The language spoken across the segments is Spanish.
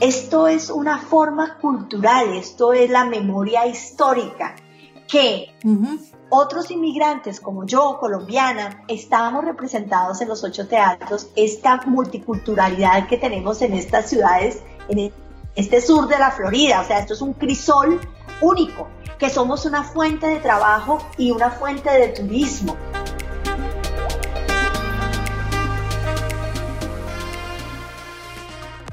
Esto es una forma cultural, esto es la memoria histórica que otros inmigrantes como yo, colombiana, estábamos representados en los ocho teatros, esta multiculturalidad que tenemos en estas ciudades, en este sur de la Florida, o sea, esto es un crisol único, que somos una fuente de trabajo y una fuente de turismo.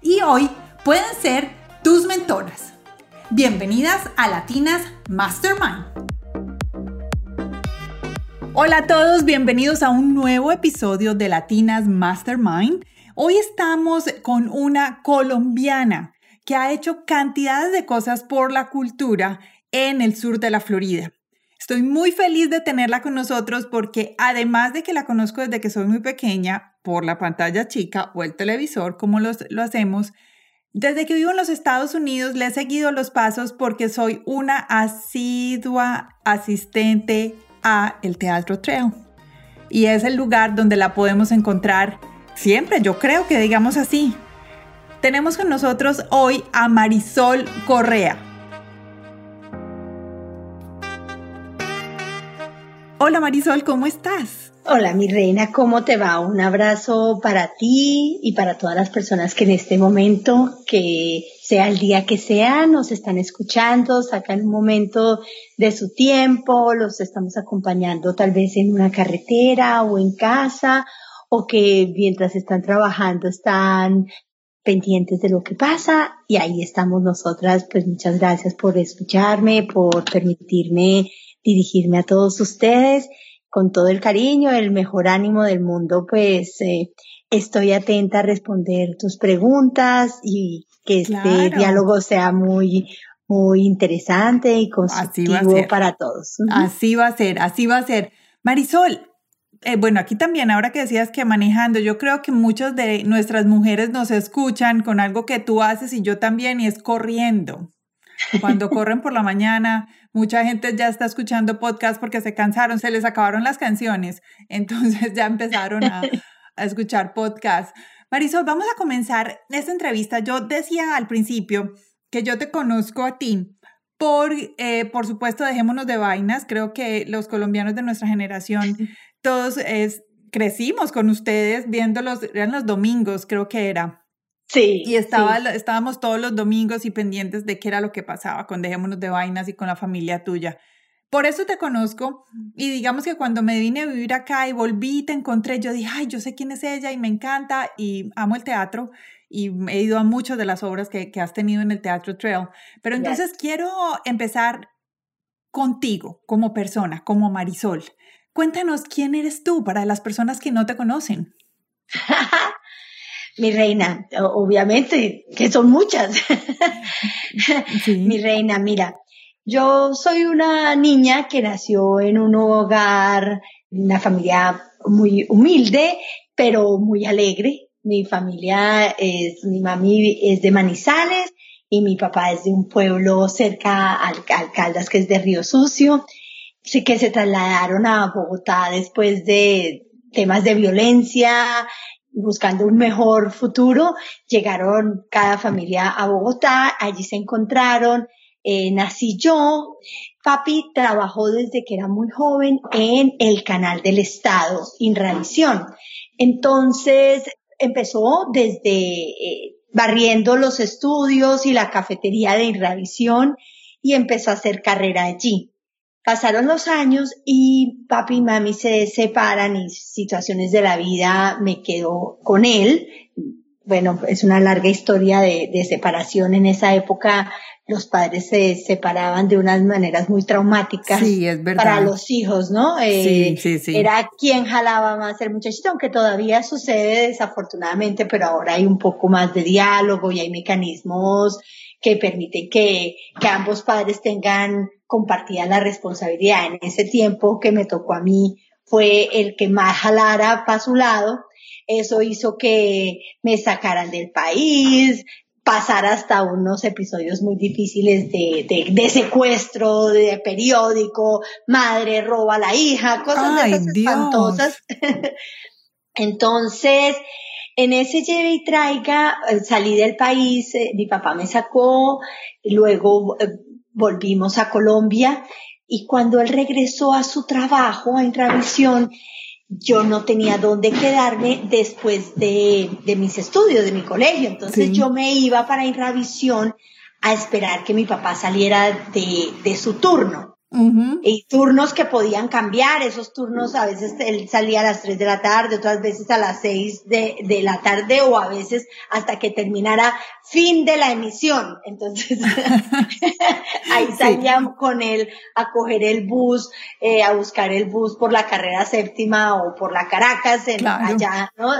y hoy pueden ser tus mentoras. Bienvenidas a Latinas Mastermind. Hola a todos, bienvenidos a un nuevo episodio de Latinas Mastermind. Hoy estamos con una colombiana que ha hecho cantidades de cosas por la cultura en el sur de la Florida. Estoy muy feliz de tenerla con nosotros porque además de que la conozco desde que soy muy pequeña por la pantalla chica o el televisor, como lo hacemos, desde que vivo en los Estados Unidos le he seguido los pasos porque soy una asidua asistente a el Teatro Trail. Y es el lugar donde la podemos encontrar siempre, yo creo que digamos así. Tenemos con nosotros hoy a Marisol Correa. Hola Marisol, ¿cómo estás? Hola mi reina, ¿cómo te va? Un abrazo para ti y para todas las personas que en este momento, que sea el día que sea, nos están escuchando, sacan un momento de su tiempo, los estamos acompañando tal vez en una carretera o en casa, o que mientras están trabajando están pendientes de lo que pasa y ahí estamos nosotras. Pues muchas gracias por escucharme, por permitirme dirigirme a todos ustedes con todo el cariño, el mejor ánimo del mundo, pues eh, estoy atenta a responder tus preguntas y que este diálogo sea muy, muy interesante y constructivo para todos. Así va a ser, así va a ser. Marisol, eh, bueno, aquí también, ahora que decías que manejando, yo creo que muchas de nuestras mujeres nos escuchan con algo que tú haces y yo también, y es corriendo. Cuando corren por la mañana, mucha gente ya está escuchando podcast porque se cansaron, se les acabaron las canciones, entonces ya empezaron a, escuchar podcast. Marisol, vamos a comenzar esta entrevista. Yo decía al principio que yo te conozco a ti por, eh, por supuesto, dejémonos de vainas. Creo que los colombianos de nuestra generación, todos es, crecimos con ustedes viéndolos, eran los domingos, creo que era. Sí. Y estaba, estábamos todos los domingos y pendientes de qué era lo que pasaba con Dejémonos de Vainas y con la familia tuya. Por eso te conozco y digamos que cuando me vine a vivir acá y volví, te encontré, yo dije, ay, yo sé quién es ella y me encanta y amo el teatro y he ido a muchas de las obras que, que has tenido en el Teatro Trail. Pero entonces quiero empezar contigo como persona, como Marisol. Cuéntanos quién eres tú para las personas que no te conocen. Mi reina, obviamente, que son muchas. Mi reina, mira, yo soy una niña que nació en un hogar, una familia muy humilde, pero muy alegre. Mi familia es, mi mami es de Manizales y mi papá es de un pueblo cerca al Alcaldas, que es de Río Sucio. Sí que se trasladaron a Bogotá después de temas de violencia buscando un mejor futuro, llegaron cada familia a Bogotá, allí se encontraron, eh, nací yo. Papi trabajó desde que era muy joven en el canal del Estado, Inravisión. Entonces empezó desde eh, barriendo los estudios y la cafetería de Inravisión y empezó a hacer carrera allí. Pasaron los años y papi y mami se separan y situaciones de la vida me quedo con él. bueno, es una larga historia de, de separación. En esa época los padres se separaban de unas maneras muy traumáticas para los hijos, ¿no? Eh, sí, sí, sí. Era quien jalaba más el muchachito, aunque todavía sucede desafortunadamente, pero ahora hay un poco más de diálogo y hay mecanismos que permiten que, que ambos padres tengan compartida la responsabilidad. En ese tiempo que me tocó a mí fue el que más jalara para su lado. Eso hizo que me sacaran del país, pasar hasta unos episodios muy difíciles de, de, secuestro, de periódico, madre roba a la hija, cosas de esas espantosas. Entonces, en ese lleve y traiga, eh, salí del país, eh, mi papá me sacó, luego eh, volvimos a Colombia y cuando él regresó a su trabajo a Intravisión, yo no tenía dónde quedarme después de, de mis estudios, de mi colegio. Entonces yo me iba para Irravisión a esperar que mi papá saliera de, de su turno. Y turnos que podían cambiar, esos turnos a veces él salía a las 3 de la tarde, otras veces a las 6 de, de la tarde o a veces hasta que terminara fin de la emisión. Entonces ahí salíamos con él a coger el bus, eh, a buscar el bus por la carrera séptima o por la Caracas, en, allá, ¿no?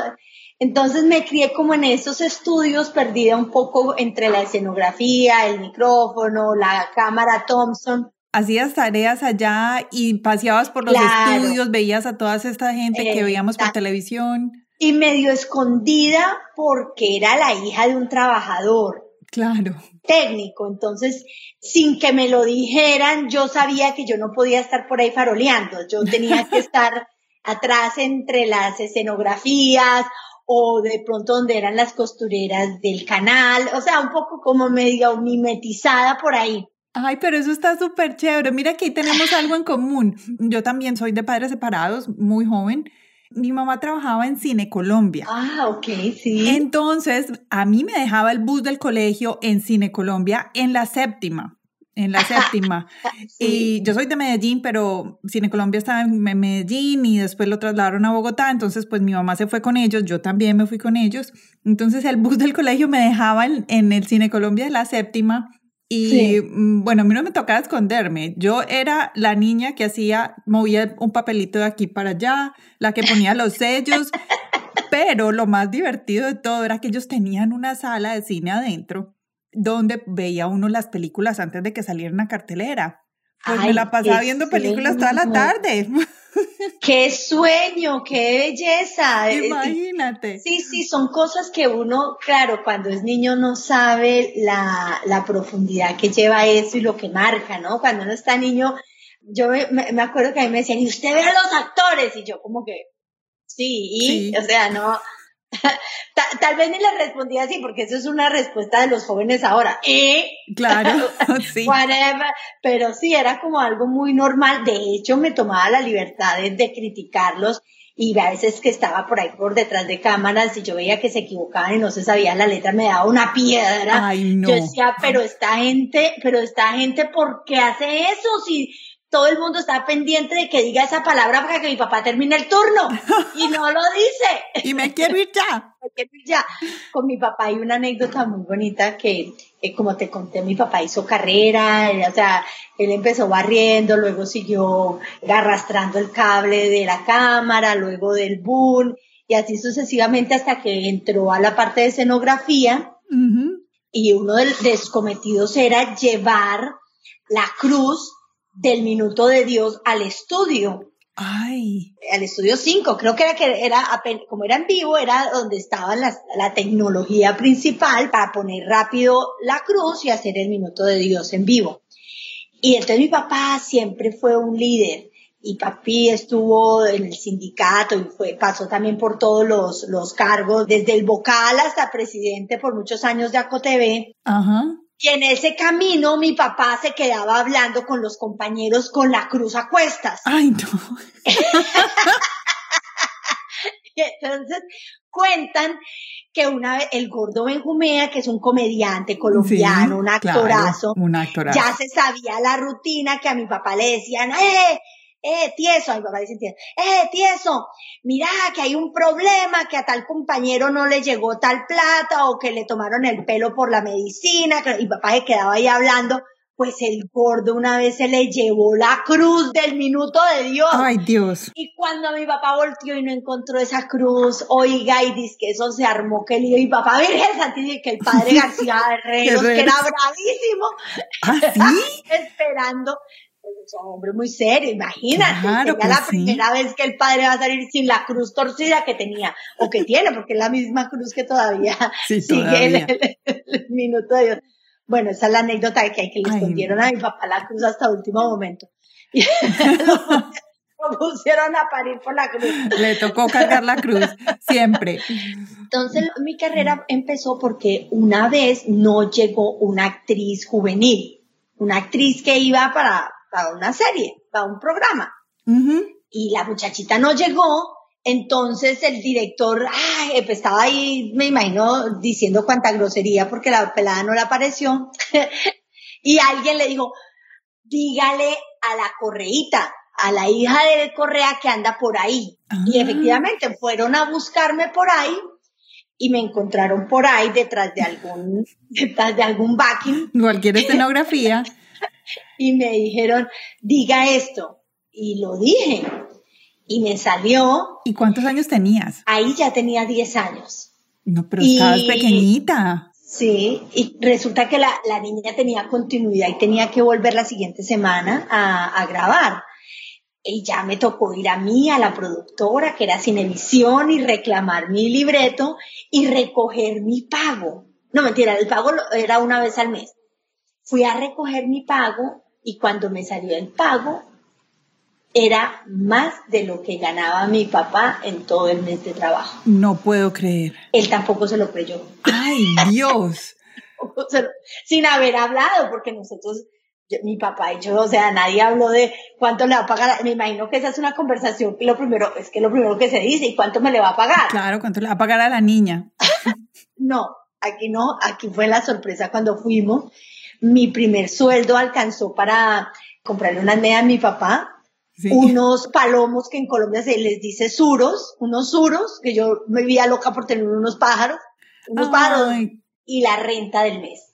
Entonces me crié como en esos estudios, perdida un poco entre la escenografía, el micrófono, la cámara Thompson hacías tareas allá y paseabas por los estudios, veías a toda esta gente que veíamos por televisión. Y medio escondida porque era la hija de un trabajador. Claro. Técnico. Entonces, sin que me lo dijeran, yo sabía que yo no podía estar por ahí faroleando. Yo tenía que estar atrás entre las escenografías o de pronto donde eran las costureras del canal. O sea, un poco como medio mimetizada por ahí. Ay, pero eso está súper chévere. Mira que ahí tenemos algo en común. Yo también soy de padres separados, muy joven. Mi mamá trabajaba en Cine Colombia. Ah, ok, sí. Entonces, a mí me dejaba el bus del colegio en Cine Colombia en la séptima. En la séptima. Y yo soy de Medellín, pero Cine Colombia estaba en Medellín y después lo trasladaron a Bogotá. Entonces, pues mi mamá se fue con ellos, yo también me fui con ellos. Entonces, el bus del colegio me dejaba en, en el Cine Colombia de la séptima y mm, bueno, a mí no me tocaba esconderme. Yo era la niña que hacía, movía un papelito de aquí para allá, la que ponía los sellos. pero lo más divertido de todo era que ellos tenían una sala de cine adentro donde veía uno las películas antes de que salieran a cartelera. Pues me la pasaba viendo películas toda la tarde. ¡Qué sueño! ¡Qué belleza! Eh, Imagínate. Sí, sí, son cosas que uno, claro, cuando es niño no sabe la, la profundidad que lleva eso y lo que marca, ¿no? Cuando uno está niño, yo me, me acuerdo que a mí me decían, ¿y usted ve a los actores? Y yo como que, sí, y, o sea, no, Tal, vez ni le respondía así, porque eso es una respuesta de los jóvenes ahora. ¿Eh? Claro, sí. Pero sí, era como algo muy normal. De hecho, me tomaba la libertad de, criticarlos y a veces que estaba por ahí por detrás de cámaras y yo veía que se equivocaban y no se sabía la letra, me daba una piedra. Ay, no. Yo decía, pero esta gente, pero esta gente, ¿por qué hace eso? Si todo el mundo está pendiente de que diga esa palabra para que mi papá termine el turno y no lo dice. y me quiero ir ya. me quiero ir ya. Con mi papá hay una anécdota muy bonita que, como te conté, mi papá hizo carrera, o sea, él empezó barriendo, luego siguió arrastrando el cable de la cámara, luego del boom y así sucesivamente hasta que entró a la parte de escenografía y uno de sus cometidos era llevar la cruz del minuto de Dios al estudio. Ay. Al estudio 5, creo que era que era, como era en vivo, era donde estaba la, la tecnología principal para poner rápido la cruz y hacer el minuto de Dios en vivo. Y entonces mi papá siempre fue un líder y papi estuvo en el sindicato y fue, pasó también por todos los, los cargos, desde el vocal hasta presidente por muchos años de ACOTV. Ajá. Y en ese camino mi papá se quedaba hablando con los compañeros con la cruz a cuestas. Ay, no. y entonces cuentan que una vez el gordo Benjumea, que es un comediante colombiano, un actorazo, un actorazo, ya se sabía la rutina que a mi papá le decían, ¡eh! Eh, tieso, mi papá dice tieso, eh, tieso, mira que hay un problema, que a tal compañero no le llegó tal plata o que le tomaron el pelo por la medicina, y papá se quedaba ahí hablando, pues el gordo una vez se le llevó la cruz del minuto de Dios. Ay, Dios. Y cuando mi papá volteó y no encontró esa cruz, oiga, y dice que eso se armó, que lío, y papá Virgen Santísima, que el padre García Herreros, que era bravísimo, ¿Ah, sí? esperando. Es un hombre muy serio, imagínate. Claro, sería la sí. primera vez que el padre va a salir sin la cruz torcida que tenía, o que tiene, porque es la misma cruz que todavía Sí, sigue todavía. el, el minuto de Dios. Bueno, esa es la anécdota de que, hay que le escondieron a mi papá la cruz hasta último momento. Y lo, lo pusieron a parir por la cruz. Le tocó cargar la cruz, siempre. Entonces mi carrera empezó porque una vez no llegó una actriz juvenil, una actriz que iba para, para una serie, para un programa. Y la muchachita no llegó, entonces el director ay, pues, estaba ahí, me imagino, diciendo cuánta grosería porque la pelada no le apareció. y alguien le dijo, dígale a la correíta, a la hija de Correa que anda por ahí. Y Ah. efectivamente fueron a buscarme por ahí y me encontraron por ahí detrás de algún, detrás de algún backing Cualquier escenografía. y me dijeron, diga esto. Y lo dije. Y me salió, ¿Y cuántos años tenías? ahí ya tenía 10 años. No, pero Y- estabas pequeñita. Sí, y resulta que la, la niña tenía continuidad y tenía que volver la siguiente semana a, a grabar. Y ya me tocó ir a mí, a la productora, que era Cinevisión, y reclamar mi libreto y recoger mi pago. No, mentira, el pago era una vez al mes. Fui a recoger mi pago y cuando me salió el pago, era más de lo que ganaba mi papá en todo el mes de trabajo. No puedo creer. Él tampoco se lo creyó. Ay, Dios. Sin haber hablado, porque nosotros, yo- mi papá y yo, o sea, nadie habló de cuánto le va a pagar. Me imagino que esa es una conversación que lo primero, es que lo primero que se dice, ¿y cuánto me le va a pagar? Claro, ¿cuánto le va a pagar a la niña? No, aquí no, aquí fue la sorpresa cuando fuimos. Mi primer sueldo alcanzó para comprarle una media a mi papá, Sí. unos palomos que en Colombia se les dice suros, unos suros, que yo me vivía loca por tener unos pájaros, unos pájaros, y la renta del mes.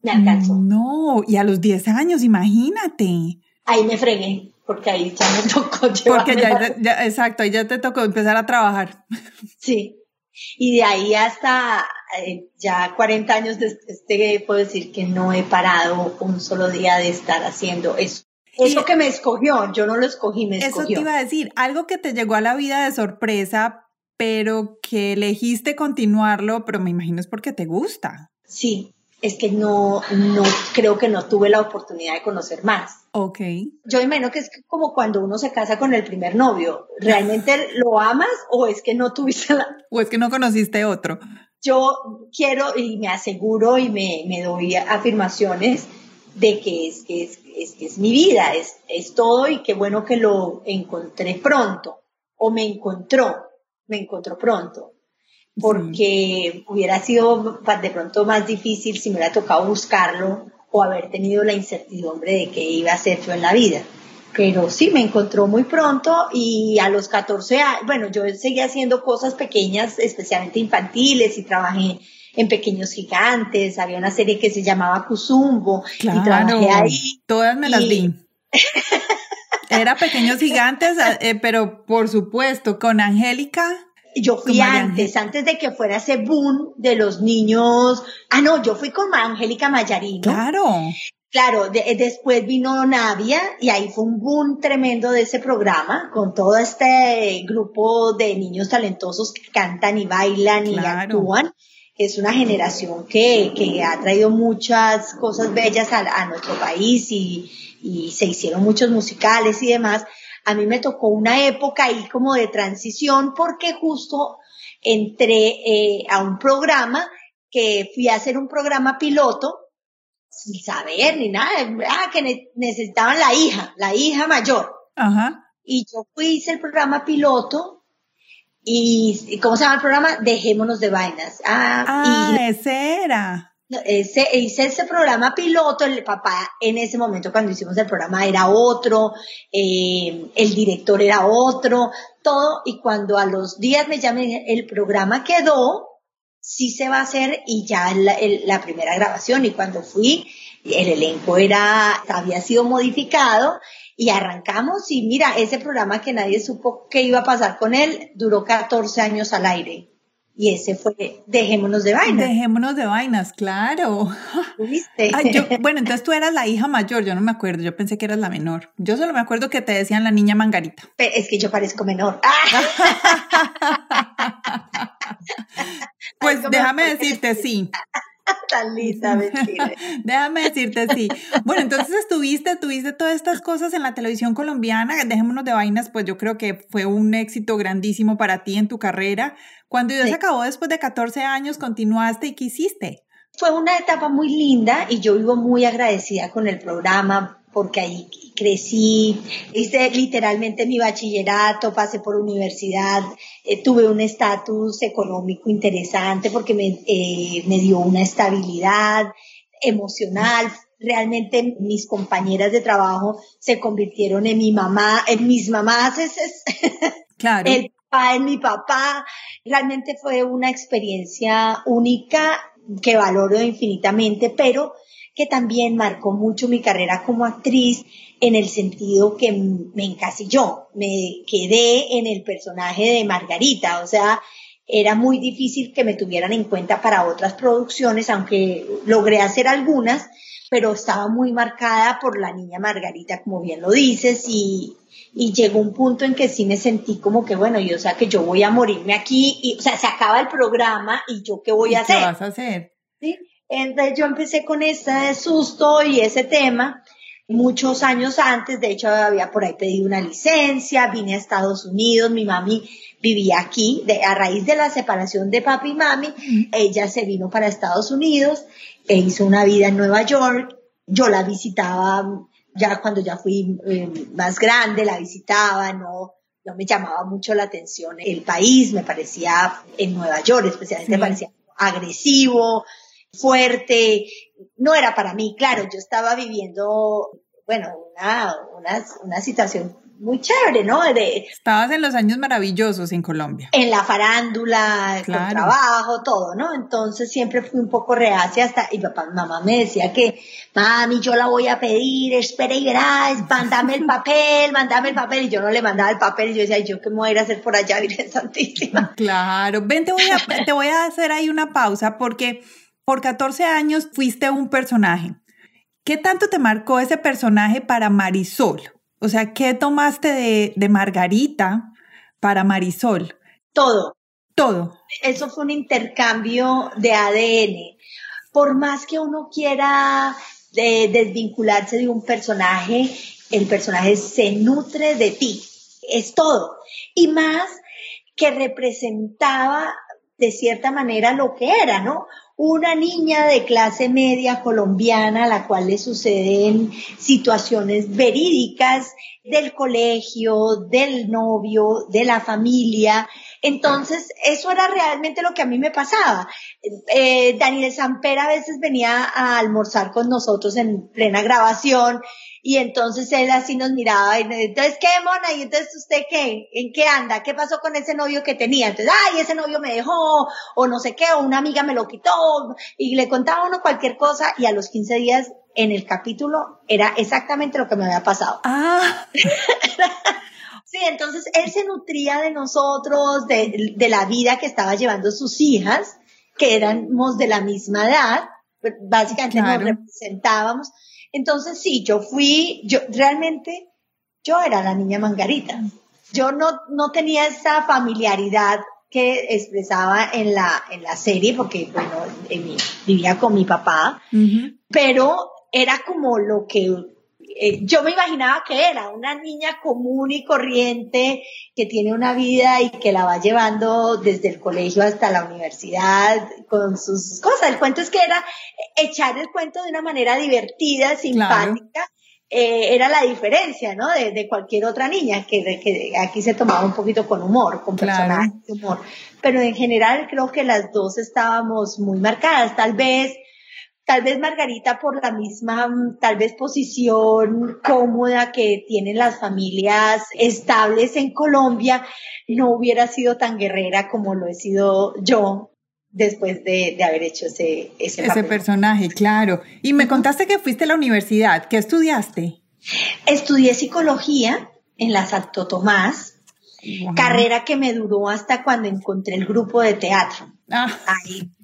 Me alcanzó. No, y a los 10 años, imagínate. Ahí me fregué, porque ahí ya me tocó Porque llevarme ya, la- ya- exacto, ahí ya te tocó empezar a trabajar. Sí. Y de ahí hasta eh, ya 40 años después te puedo decir que no he parado un solo día de estar haciendo eso. Eso Y- que me escogió, yo no lo escogí, me Eso te escogió. iba a decir, algo que te llegó a la vida de sorpresa, pero que elegiste continuarlo, pero me imagino es porque te gusta. Sí, es que no, no, creo que no tuve la oportunidad de conocer más. Ok. Yo imagino que es como cuando uno se casa con el primer novio. ¿Realmente lo amas o es que no tuviste la, O es que no conociste otro. Yo quiero y me aseguro y me, me doy afirmaciones de que es, que es, es, que es mi vida, es, es todo y qué bueno que lo encontré pronto o me encontró, me encontró pronto. Porque hubiera sido de pronto más difícil si me hubiera tocado buscarlo o haber tenido la incertidumbre de qué iba a hacer yo en la vida. Pero sí, me encontró muy pronto y a los 14 años, bueno, yo seguía haciendo cosas pequeñas, especialmente infantiles, y trabajé en Pequeños Gigantes, había una serie que se llamaba Kuzumbo, y Claro. trabajé ahí. Todas me las y- vi. Era pequeños gigantes, eh, pero por supuesto, con Angélica. Yo fui antes, antes de que fuera ese boom de los niños. Ah, no, yo fui con Angélica Mayarino. Claro. Claro, de- después vino Navia y ahí fue un boom tremendo de ese programa con todo este grupo de niños talentosos que cantan y bailan y actúan. Es una generación que, que ha traído muchas cosas bellas a, a nuestro país y, y se hicieron muchos musicales y demás. A mí me tocó una época ahí como de transición porque justo entré eh, a un programa que fui a hacer un programa piloto sin saber ni nada, ah, que ne- necesitaban la hija, la hija mayor. Ajá. Y yo fui, hice el programa piloto y, ¿y ¿cómo se llama el programa? Dejémonos de vainas. Ah, Ah, y ese era. Ese, hice ese programa piloto, el papá en ese momento cuando hicimos el programa era otro, eh, el director era otro, todo, y cuando a los días me llamé, el programa quedó, sí se va a hacer y ya la, la primera grabación, y cuando fui, el elenco era, había sido modificado, y arrancamos y mira, ese programa que nadie supo qué iba a pasar con él, duró 14 años al aire. Y ese fue Dejémonos de Vainas. Dejémonos de Vainas, claro. ¿Viste? bueno, entonces tú eras la hija mayor, yo no me acuerdo, yo pensé que eras la menor. Yo solo me acuerdo que te decían la niña mangarita. es que yo parezco menor. pues déjame decirte, sí. Tan mentira. Déjame decirte sí. Bueno, entonces estuviste, tuviste todas estas cosas en la televisión colombiana. Dejémonos de vainas, pues yo creo que fue un éxito grandísimo para ti en tu carrera. Cuando ya se acabó después de 14 años, continuaste y qué hiciste. Fue una etapa muy linda y yo vivo muy agradecida con el programa porque ahí crecí, hice literalmente mi bachillerato, pasé por universidad, eh, tuve un estatus económico interesante porque me, eh, me dio una estabilidad emocional. Realmente mis compañeras de trabajo se convirtieron en mi mamá, en mis mamás. Es, claro. El papá en mi papá. Realmente fue una experiencia única que valoro infinitamente, pero que también marcó mucho mi carrera como actriz en el sentido que me encasilló, me quedé en el personaje de Margarita, o sea, era muy difícil que me tuvieran en cuenta para otras producciones, aunque logré hacer algunas, pero estaba muy marcada por la niña Margarita, como bien lo dices, y, y llegó un punto en que sí me sentí como que, bueno, yo, o sea, que yo voy a morirme aquí, y, o sea, se acaba el programa y yo qué voy a hacer. ¿Qué vas a hacer? ¿Sí? Entonces yo empecé con ese susto y ese tema muchos años antes, de hecho había por ahí pedido una licencia, vine a Estados Unidos, mi mami vivía aquí, de, a raíz de la separación de papi y mami, ella se vino para Estados Unidos e hizo una vida en Nueva York, yo la visitaba ya cuando ya fui eh, más grande, la visitaba, no, no me llamaba mucho la atención el país, me parecía en Nueva York especialmente me parecía agresivo, fuerte, no era para mí, claro, yo estaba viviendo, bueno, una, una, una situación muy chévere, ¿no? De, Estabas en los años maravillosos en Colombia. En la farándula, con trabajo, todo, ¿no? Entonces siempre fui un poco reacia hasta, y papá, mamá me decía que, mami, yo la voy a pedir, espera y verás, mándame el papel, mándame el papel, y yo no le mandaba el papel, y yo decía, ¿yo qué me voy a ir a hacer por allá, Virgen Santísima? Claro, ven, te voy a, te voy a hacer ahí una pausa, porque por 14 años fuiste un personaje. ¿Qué tanto te marcó ese personaje para Marisol? O sea, ¿qué tomaste de, Margarita para Marisol? Todo. Todo. Eso fue un intercambio de ADN. Por más que uno quiera eh, desvincularse de un personaje, el personaje se nutre de ti. Es todo. Y más que representaba de cierta manera lo que era, ¿no? una niña de clase media colombiana a la cual le suceden situaciones verídicas del colegio, del novio, de la familia. Entonces, eso era realmente lo que a mí me pasaba. Eh, Daniel Samper a veces venía a almorzar con nosotros en plena grabación y entonces él así nos miraba y entonces, ¿qué mona? Y entonces, ¿usted qué? ¿En qué anda? ¿Qué pasó con ese novio que tenía? Entonces, ay, ese novio me dejó, o no sé qué, o una amiga me lo quitó, y le contaba uno cualquier cosa, y a los 15 días en el capítulo era exactamente lo que me había pasado. Ah. sí, entonces él se nutría de nosotros, de, de la vida que estaba llevando sus hijas, que éramos de la misma edad, básicamente nos representábamos. Entonces sí, yo fui, yo realmente, yo era la niña Mangarita. Yo no, no tenía esa familiaridad que expresaba en la, en la serie, porque bueno, vivía con mi papá, pero era como lo que eh, yo me imaginaba que era una niña común y corriente que tiene una vida y que la va llevando desde el colegio hasta la universidad con sus cosas. El cuento es que era echar el cuento de una manera divertida, simpática. Eh, era la diferencia, ¿no? De, cualquier otra niña, que, aquí se tomaba un poquito con humor, con personajes de humor. Pero en general creo que las dos estábamos muy marcadas. Tal vez Tal vez Margarita por la misma, mm, tal vez posición cómoda que tienen las familias estables en Colombia, no hubiera sido tan guerrera como lo he sido yo después de, haber hecho ese, ese, ese personaje, claro. Y me contaste que fuiste a la universidad. ¿Qué estudiaste? Estudié psicología en la Santo Tomás, carrera que me duró hasta cuando encontré el grupo de teatro. Ah,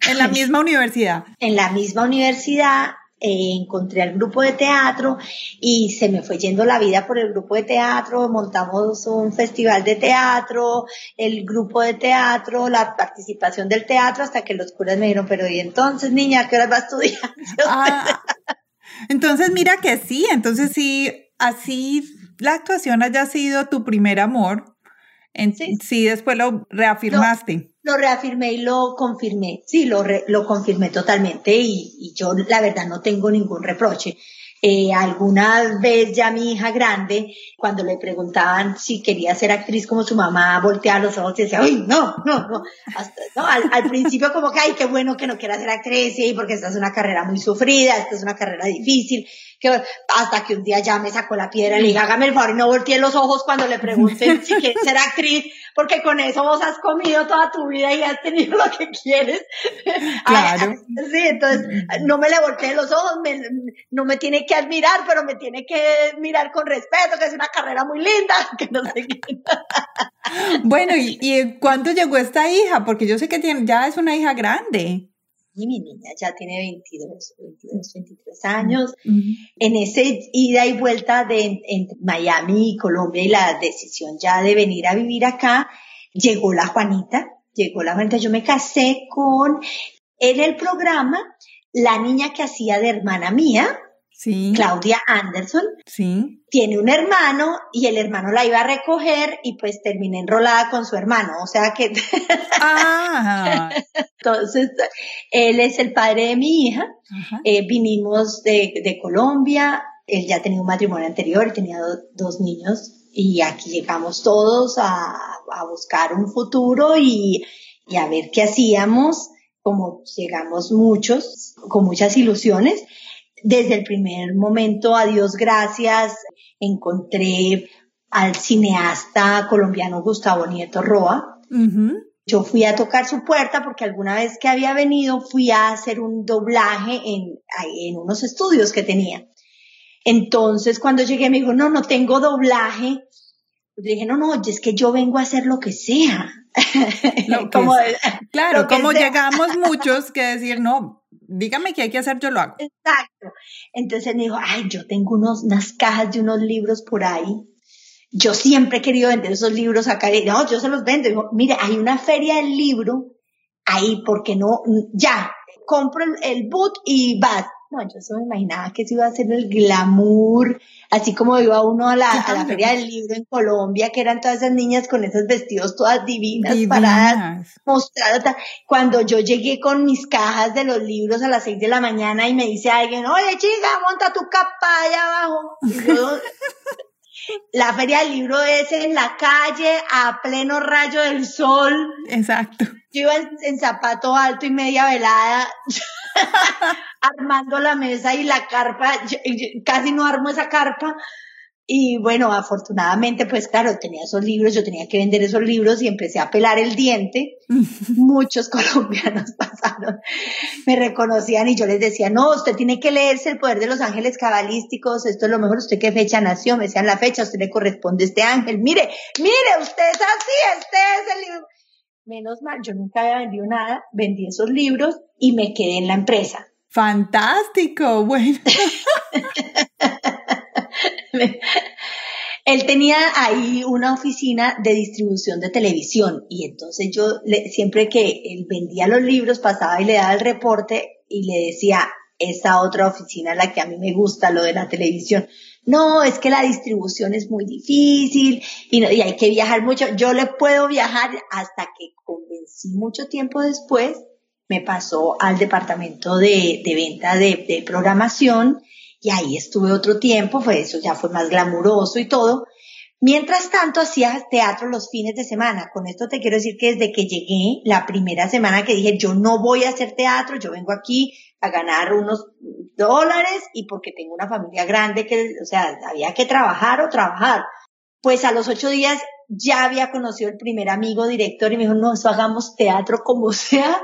en la misma universidad. En la misma universidad eh, encontré al grupo de teatro y se me fue yendo la vida por el grupo de teatro, montamos un festival de teatro, el grupo de teatro, la participación del teatro, hasta que los curas me dijeron, pero ¿y entonces, niña, qué horas va a estudiar? Ah, entonces, mira que sí, entonces sí, así la actuación haya sido tu primer amor, en, sí. después lo reafirmaste. Lo, reafirmé y lo confirmé, sí, lo, lo confirmé totalmente y, y, yo la verdad no tengo ningún reproche. Eh, alguna vez ya mi hija grande, cuando le preguntaban si quería ser actriz como su mamá, volteaba los ojos y decía, ¡ay, no, no, no! no al, al, principio como que, ¡ay, qué bueno que no quiera ser actriz! Sí, porque esta es una carrera muy sufrida, esta es una carrera difícil que hasta que un día ya me sacó la piedra y le dije, hágame el favor y no volteé los ojos cuando le pregunten si quiere ser actriz, porque con eso vos has comido toda tu vida y has tenido lo que quieres. Claro. sí, entonces no me le volteé los ojos, no me tiene que admirar, pero me tiene que mirar con respeto, que es una carrera muy linda, que no sé qué. bueno, ¿y, ¿y cuándo llegó esta hija? Porque yo sé que tiene, ya es una hija grande y mi niña ya tiene 22, 22 23 años. En ese ida y vuelta de entre Miami y Colombia y la decisión ya de venir a vivir acá, llegó la Juanita, llegó la Juanita, yo me casé con, en el programa, la niña que hacía de hermana mía, Sí. Claudia Anderson. Sí. Tiene un hermano y el hermano la iba a recoger y pues terminé enrolada con su hermano. O sea que. Ah. Entonces, él es el padre de mi hija. Eh, vinimos de, de, Colombia. Él ya tenía un matrimonio anterior y tenía dos niños. Y aquí llegamos todos a, a buscar un futuro y, y a ver qué hacíamos. Como llegamos muchos, con muchas ilusiones desde el primer momento, a Dios gracias, encontré al cineasta colombiano Gustavo Nieto Roa. Yo fui a tocar su puerta porque alguna vez que había venido fui a hacer un doblaje en, en unos estudios que tenía. Entonces cuando llegué me dijo, no, no tengo doblaje. Le dije, no, no, es que yo vengo a hacer lo que sea. como, claro, como llegamos muchos que decir, no, dígame qué hay que hacer, yo lo hago. Exacto. Entonces me dijo, ay, yo tengo unos, unas cajas de unos libros por ahí. Yo siempre he querido vender esos libros acá. No, yo se los vendo. Dijo, mire, hay una feria del libro ahí, porque no, ya, compro el, el boot y va. No, yo solo me imaginaba que se iba a hacer el glamour, así como iba uno a la, a la feria del libro en Colombia, que eran todas esas niñas con esos vestidos todas divinas, paradas, mostradas. Cuando yo llegué con mis cajas de los libros a las seis de la mañana y me dice alguien, oye chica, monta tu capa allá abajo. la feria del libro es en la calle a pleno rayo del sol. Exacto. Yo iba en zapato alto y media velada. armando la mesa y la carpa, casi no armo esa carpa. Y bueno, afortunadamente, pues claro, tenía esos libros, yo tenía que vender esos libros y empecé a pelar el diente. Muchos colombianos pasaron, me reconocían y yo les decía, no, usted tiene que leerse el poder de los ángeles cabalísticos, esto es lo mejor, usted qué fecha nació, me decían la fecha, a usted le corresponde este ángel, mire, mire, usted es así, este es el libro. Menos mal, yo nunca había vendido nada, vendí esos libros y me quedé en la empresa. Fantástico, bueno. Él tenía ahí una oficina de distribución de televisión y entonces yo siempre que él vendía los libros pasaba y le daba el reporte y le decía, esa otra oficina la que a mí me gusta, lo de la televisión. No, es que la distribución es muy difícil y, y hay que viajar mucho. Yo le puedo viajar hasta que convencí mucho tiempo después me pasó al departamento de, de venta de, de, programación y ahí estuve otro tiempo, pues eso ya fue más glamuroso y todo, Mientras tanto, hacía teatro los fines de semana. Con esto te quiero decir que desde que llegué, la primera semana que dije, yo no voy a hacer teatro, yo vengo aquí a ganar unos dólares y porque tengo una familia grande que, o sea, había que trabajar o trabajar. Pues a los ocho días ya había conocido el primer amigo director y me dijo, no, eso hagamos teatro como sea.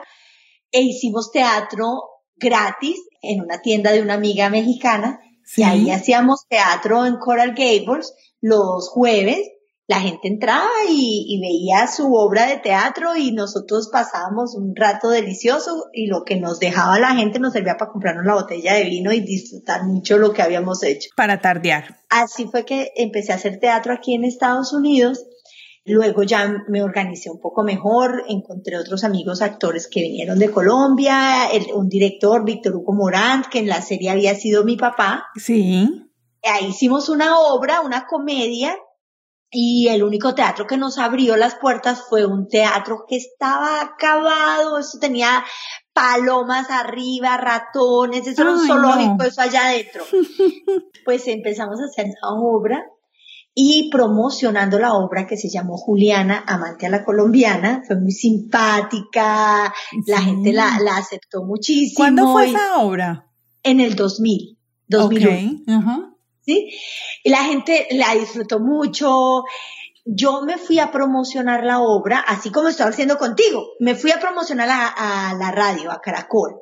E hicimos teatro gratis en una tienda de una amiga mexicana y ahí hacíamos teatro en Coral Gables los jueves la gente entraba y, veía su obra de teatro y nosotros pasábamos un rato delicioso y lo que nos dejaba la gente nos servía para comprarnos la botella de vino y disfrutar mucho lo que habíamos hecho. Para tardear. Así fue que empecé a hacer teatro aquí en Estados Unidos. Luego ya me organicé un poco mejor, encontré otros amigos actores que vinieron de Colombia, un director, Víctor Hugo Morant, que en la serie había sido mi papá. Sí ahí hicimos una obra, una comedia, y el único teatro que nos abrió las puertas fue un teatro que estaba acabado, eso tenía palomas arriba, ratones, eso era un zoológico, eso allá adentro. pues empezamos a hacer esa obra y promocionando la obra que se llamó Juliana, amante a la colombiana, fue muy simpática, la gente la, aceptó muchísimo. ¿Cuándo fue esa obra? En el 2000, 2001. Okay. ¿sí? Y la gente la disfrutó mucho. Yo me fui a promocionar la obra, así como estoy haciendo contigo. Me fui a promocionar a, la radio, a Caracol.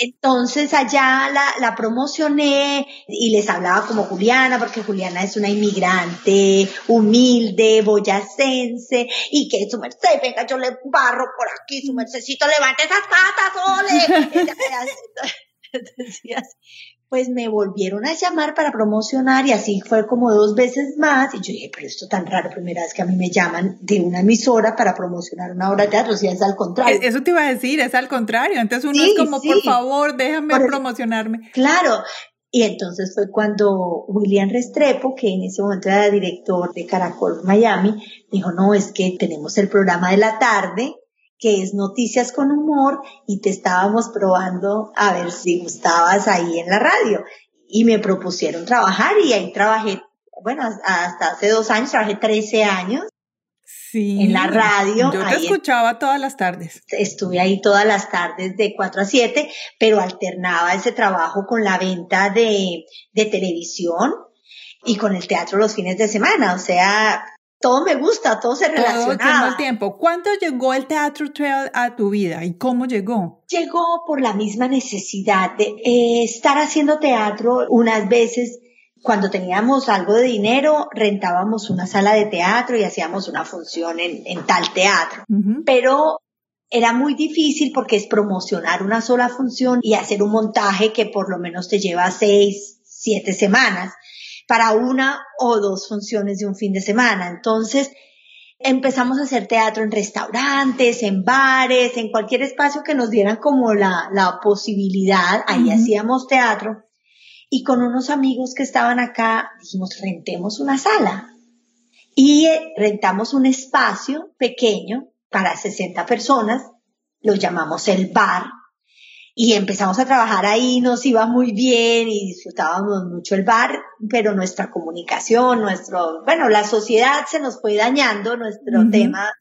Entonces allá la, la, promocioné y les hablaba como Juliana, porque Juliana es una inmigrante humilde, boyacense, y que su merced, venga, yo le barro por aquí, su mercedcito, levante esas patas, ole. pues me volvieron a llamar para promocionar y así fue como dos veces más. Y yo dije, pero esto tan raro, primera vez que a mí me llaman de una emisora para promocionar una obra de teatro, si es al contrario. Eso te iba a decir, es al contrario. Entonces uno es como, por favor, déjame promocionarme. Claro. Y entonces fue cuando William Restrepo, que en ese momento era director de Caracol Miami, dijo, no, es que tenemos el programa de la tarde que es Noticias con Humor y te estábamos probando a ver si gustabas ahí en la radio. Y me propusieron trabajar y ahí trabajé, bueno, hasta hace dos años, trabajé 13 años. Sí, en la radio. Yo te escuchaba todas las tardes. Estuve ahí todas las tardes de 4 a 7, pero alternaba ese trabajo con la venta de, de televisión y con el teatro los fines de semana. O sea, todo me gusta, todo se relaciona. Todo el tiempo. ¿Cuánto llegó el Teatro Trail a tu vida y cómo llegó? Llegó por la misma necesidad de eh, estar haciendo teatro unas veces. Cuando teníamos algo de dinero, rentábamos una sala de teatro y hacíamos una función en, tal teatro. Pero era muy difícil porque es promocionar una sola función y hacer un montaje que por lo menos te lleva seis, siete semanas para una o dos funciones de un fin de semana. Entonces, empezamos a hacer teatro en restaurantes, en bares, en cualquier espacio que nos dieran como la, la posibilidad. Ahí hacíamos teatro. Y con unos amigos que estaban acá, dijimos, rentemos una sala. Y rentamos un espacio pequeño para 60 personas, lo llamamos el bar, y empezamos a trabajar ahí, nos iba muy bien y disfrutábamos mucho el bar, pero nuestra comunicación, nuestro, bueno, la sociedad se nos fue dañando, nuestro tema,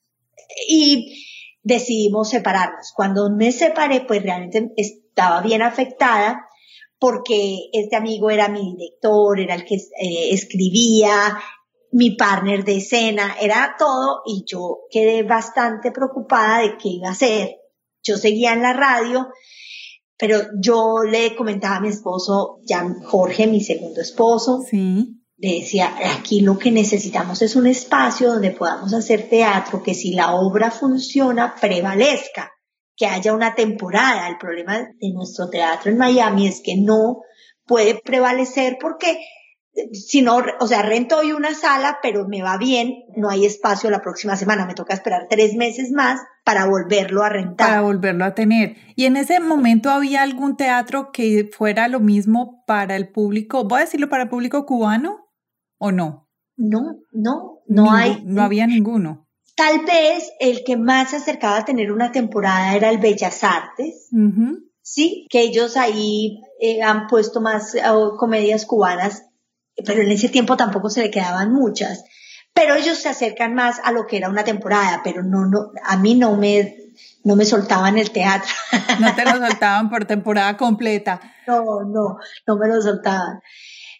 y decidimos separarnos. Cuando me separé, pues realmente estaba bien afectada porque este amigo era mi director, era el que eh, escribía, mi partner de escena, era todo, y yo quedé bastante preocupada de qué iba a hacer. Yo seguía en la radio, pero yo le comentaba a mi esposo, ya Jorge, mi segundo esposo, sí. le decía, aquí lo que necesitamos es un espacio donde podamos hacer teatro, que si la obra funciona, prevalezca, que haya una temporada. El problema de nuestro teatro en Miami es que no puede prevalecer porque si no, o sea, rento hoy una sala, pero me va bien, no hay espacio la próxima semana, me toca esperar tres meses más para volverlo a rentar. Para volverlo a tener. ¿Y en ese momento había algún teatro que fuera lo mismo para el público, voy a decirlo para el público cubano o no? No, no, no hay. No había ninguno. Tal vez el que más se acercaba a tener una temporada era el Bellas Artes. Sí, que ellos ahí eh, han puesto más oh, comedias cubanas pero en ese tiempo tampoco se le quedaban muchas. pero ellos se acercan más a lo que era una temporada, pero no, no, a mí no me, no me soltaban el teatro. No te lo soltaban por temporada completa. No, no, no me lo soltaban.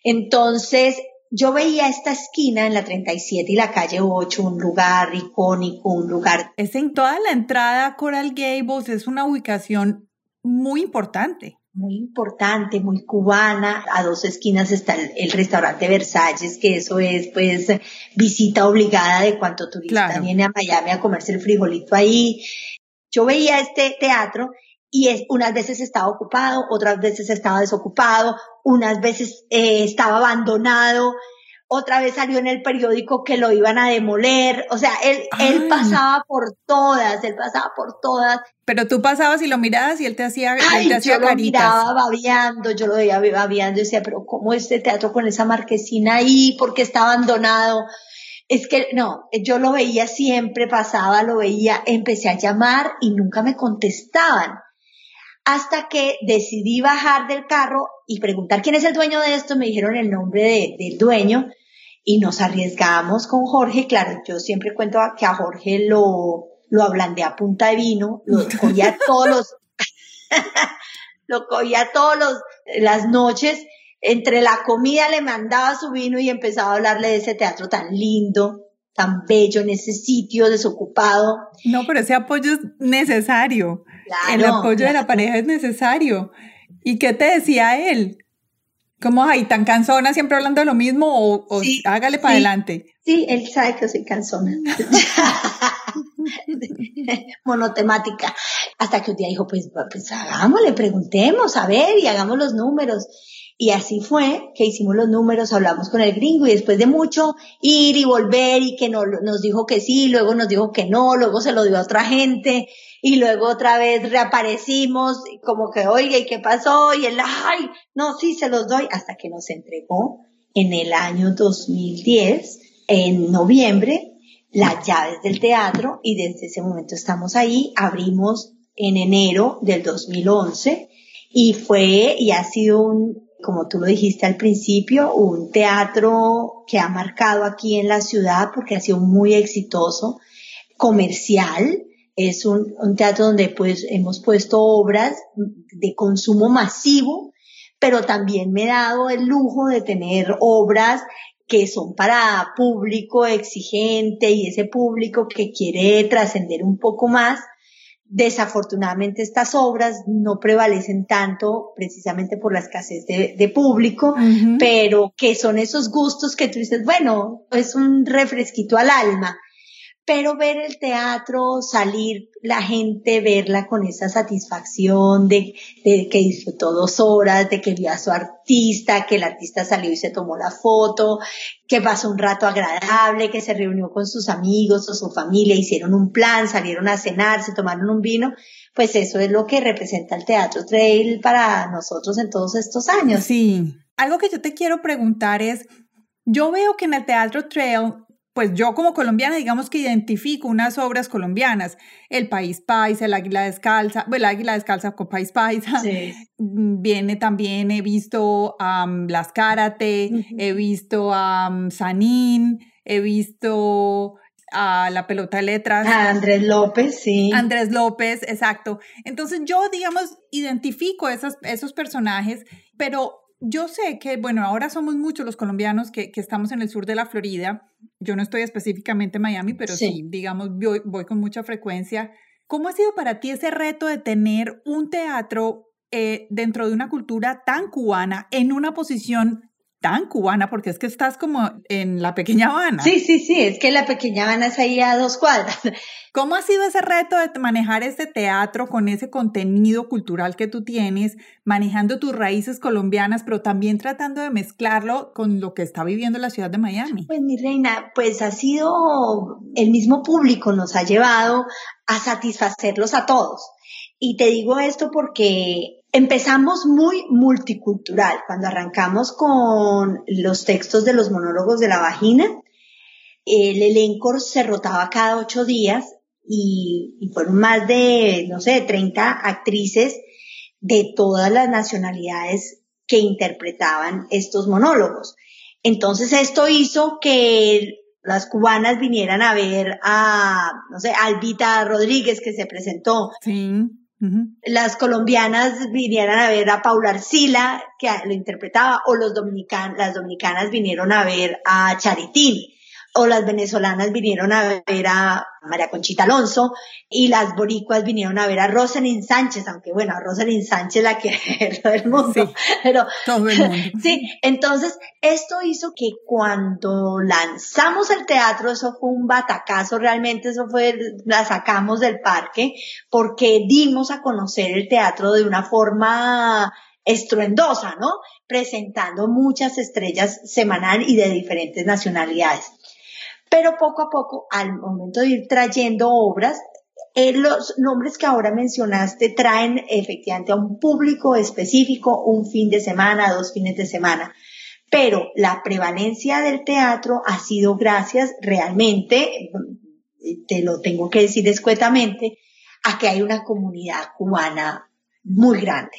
Entonces, yo veía esta esquina en la 37 y la calle 8, un lugar icónico, un lugar... Es en toda la entrada a Coral Gables, es una ubicación muy importante. Muy importante, muy cubana. A dos esquinas está el, restaurante Versalles, que eso es pues visita obligada de cuanto turista viene a Miami a comerse el frijolito ahí. Yo veía este teatro y es, unas veces estaba ocupado, otras veces estaba desocupado, unas veces eh, estaba abandonado, otra vez salió en el periódico que lo iban a demoler, o sea, él, él pasaba por todas, él pasaba por todas. Pero tú pasabas y lo mirabas y él te hacía, Ay, te hacía yo lo miraba babeando, yo lo veía babeando y decía, pero ¿cómo este teatro con esa marquesina ahí? porque está abandonado? Es que no, yo lo veía siempre, pasaba, lo veía, empecé a llamar y nunca me contestaban hasta que decidí bajar del carro y preguntar quién es el dueño de esto, me dijeron el nombre del dueño y nos arriesgamos con Jorge, claro, yo siempre cuento que a Jorge lo, lo ablandé a punta de vino, lo cogía todos los, lo cogía todos los, las noches, entre la comida le mandaba su vino y empezaba a hablarle de ese teatro tan lindo, tan bello, en ese sitio desocupado. No, pero ese apoyo es necesario el apoyo de la pareja es necesario. ¿Y qué te decía él? ¿Cómo ahí tan cansona, siempre hablando de lo mismo o, hágale para adelante? Sí, él sabe que soy cansona. Monotemática. Hasta que un día dijo, pues, pues hagámosle, preguntemos, a ver, y hagamos los números. Y así fue que hicimos los números, hablamos con el gringo y después de mucho ir y volver y que no, nos dijo que sí, luego nos dijo que no, luego se lo dio a otra gente y luego otra vez reaparecimos como que, oye, ¿y qué pasó? Y él, ay, no, sí, se los doy, hasta que nos entregó en el año 2010, en noviembre, las llaves del teatro y desde ese momento estamos ahí, abrimos en enero del 2011 y fue y ha sido un, como tú lo dijiste al principio, un teatro que ha marcado aquí en la ciudad porque ha sido muy exitoso, comercial. Es un, teatro donde pues hemos puesto obras de consumo masivo, pero también me he dado el lujo de tener obras que son para público exigente y ese público que quiere trascender un poco más Desafortunadamente estas obras no prevalecen tanto precisamente por la escasez de, público, pero que son esos gustos que tú dices, bueno, es un refresquito al alma pero ver el teatro, salir la gente, verla con esa satisfacción de, que disfrutó dos horas, de que vio a su artista, que el artista salió y se tomó la foto, que pasó un rato agradable, que se reunió con sus amigos o su familia, hicieron un plan, salieron a cenar, se tomaron un vino, pues eso es lo que representa el Teatro Trail para nosotros en todos estos años. Sí, algo que yo te quiero preguntar es, yo veo que en el Teatro Trail pues yo como colombiana, digamos que identifico unas obras colombianas, El País Paisa, El Águila Descalza, bueno, El Águila Descalza con País Paisa, mm, viene también, he visto a Las Karate, he visto a Sanín, he visto a la pelota de letras. A Andrés López, sí. Andrés López, exacto. Entonces yo, digamos, identifico esos personajes, pero yo sé que, bueno, ahora somos muchos los colombianos que, estamos en el sur de la Florida. Yo no estoy específicamente en Miami, pero sí, digamos, voy, con mucha frecuencia. ¿Cómo ha sido para ti ese reto de tener un teatro eh, dentro de una cultura tan cubana en una posición tan cubana, porque es que estás como en la pequeña Habana. Sí, sí, sí, es que la pequeña Habana es ahí a dos cuadras. ¿Cómo ha sido ese reto de manejar este teatro con ese contenido cultural que tú tienes, manejando tus raíces colombianas, pero también tratando de mezclarlo con lo que está viviendo la ciudad de Miami? Pues mi reina, pues ha sido el mismo público nos ha llevado a satisfacerlos a todos. Y te digo esto porque Empezamos muy multicultural. Cuando arrancamos con los textos de los monólogos de la vagina, el elenco se rotaba cada ocho días y, fueron más de, no sé, 30 actrices de todas las nacionalidades que interpretaban estos monólogos. Entonces esto hizo que las cubanas vinieran a ver a, no sé, Albita Rodríguez que se presentó. Sí. Las colombianas vinieran a ver a Paula Arcila, que lo interpretaba, o los dominican, las dominicanas vinieron a ver a Charitín o las venezolanas vinieron a ver a María Conchita Alonso y las boricuas vinieron a ver a Rosalind Sánchez, aunque bueno, a Rosalind Sánchez la ver todo el mundo, sí, pero todo el mundo. sí, entonces esto hizo que cuando lanzamos el teatro, eso fue un batacazo realmente, eso fue, la sacamos del parque porque dimos a conocer el teatro de una forma estruendosa, ¿no? Presentando muchas estrellas semanal y de diferentes nacionalidades. Pero poco a poco, al momento de ir trayendo obras, eh, los nombres que ahora mencionaste traen efectivamente a un público específico un fin de semana, dos fines de semana. Pero la prevalencia del teatro ha sido gracias realmente, te lo tengo que decir escuetamente, a que hay una comunidad cubana muy grande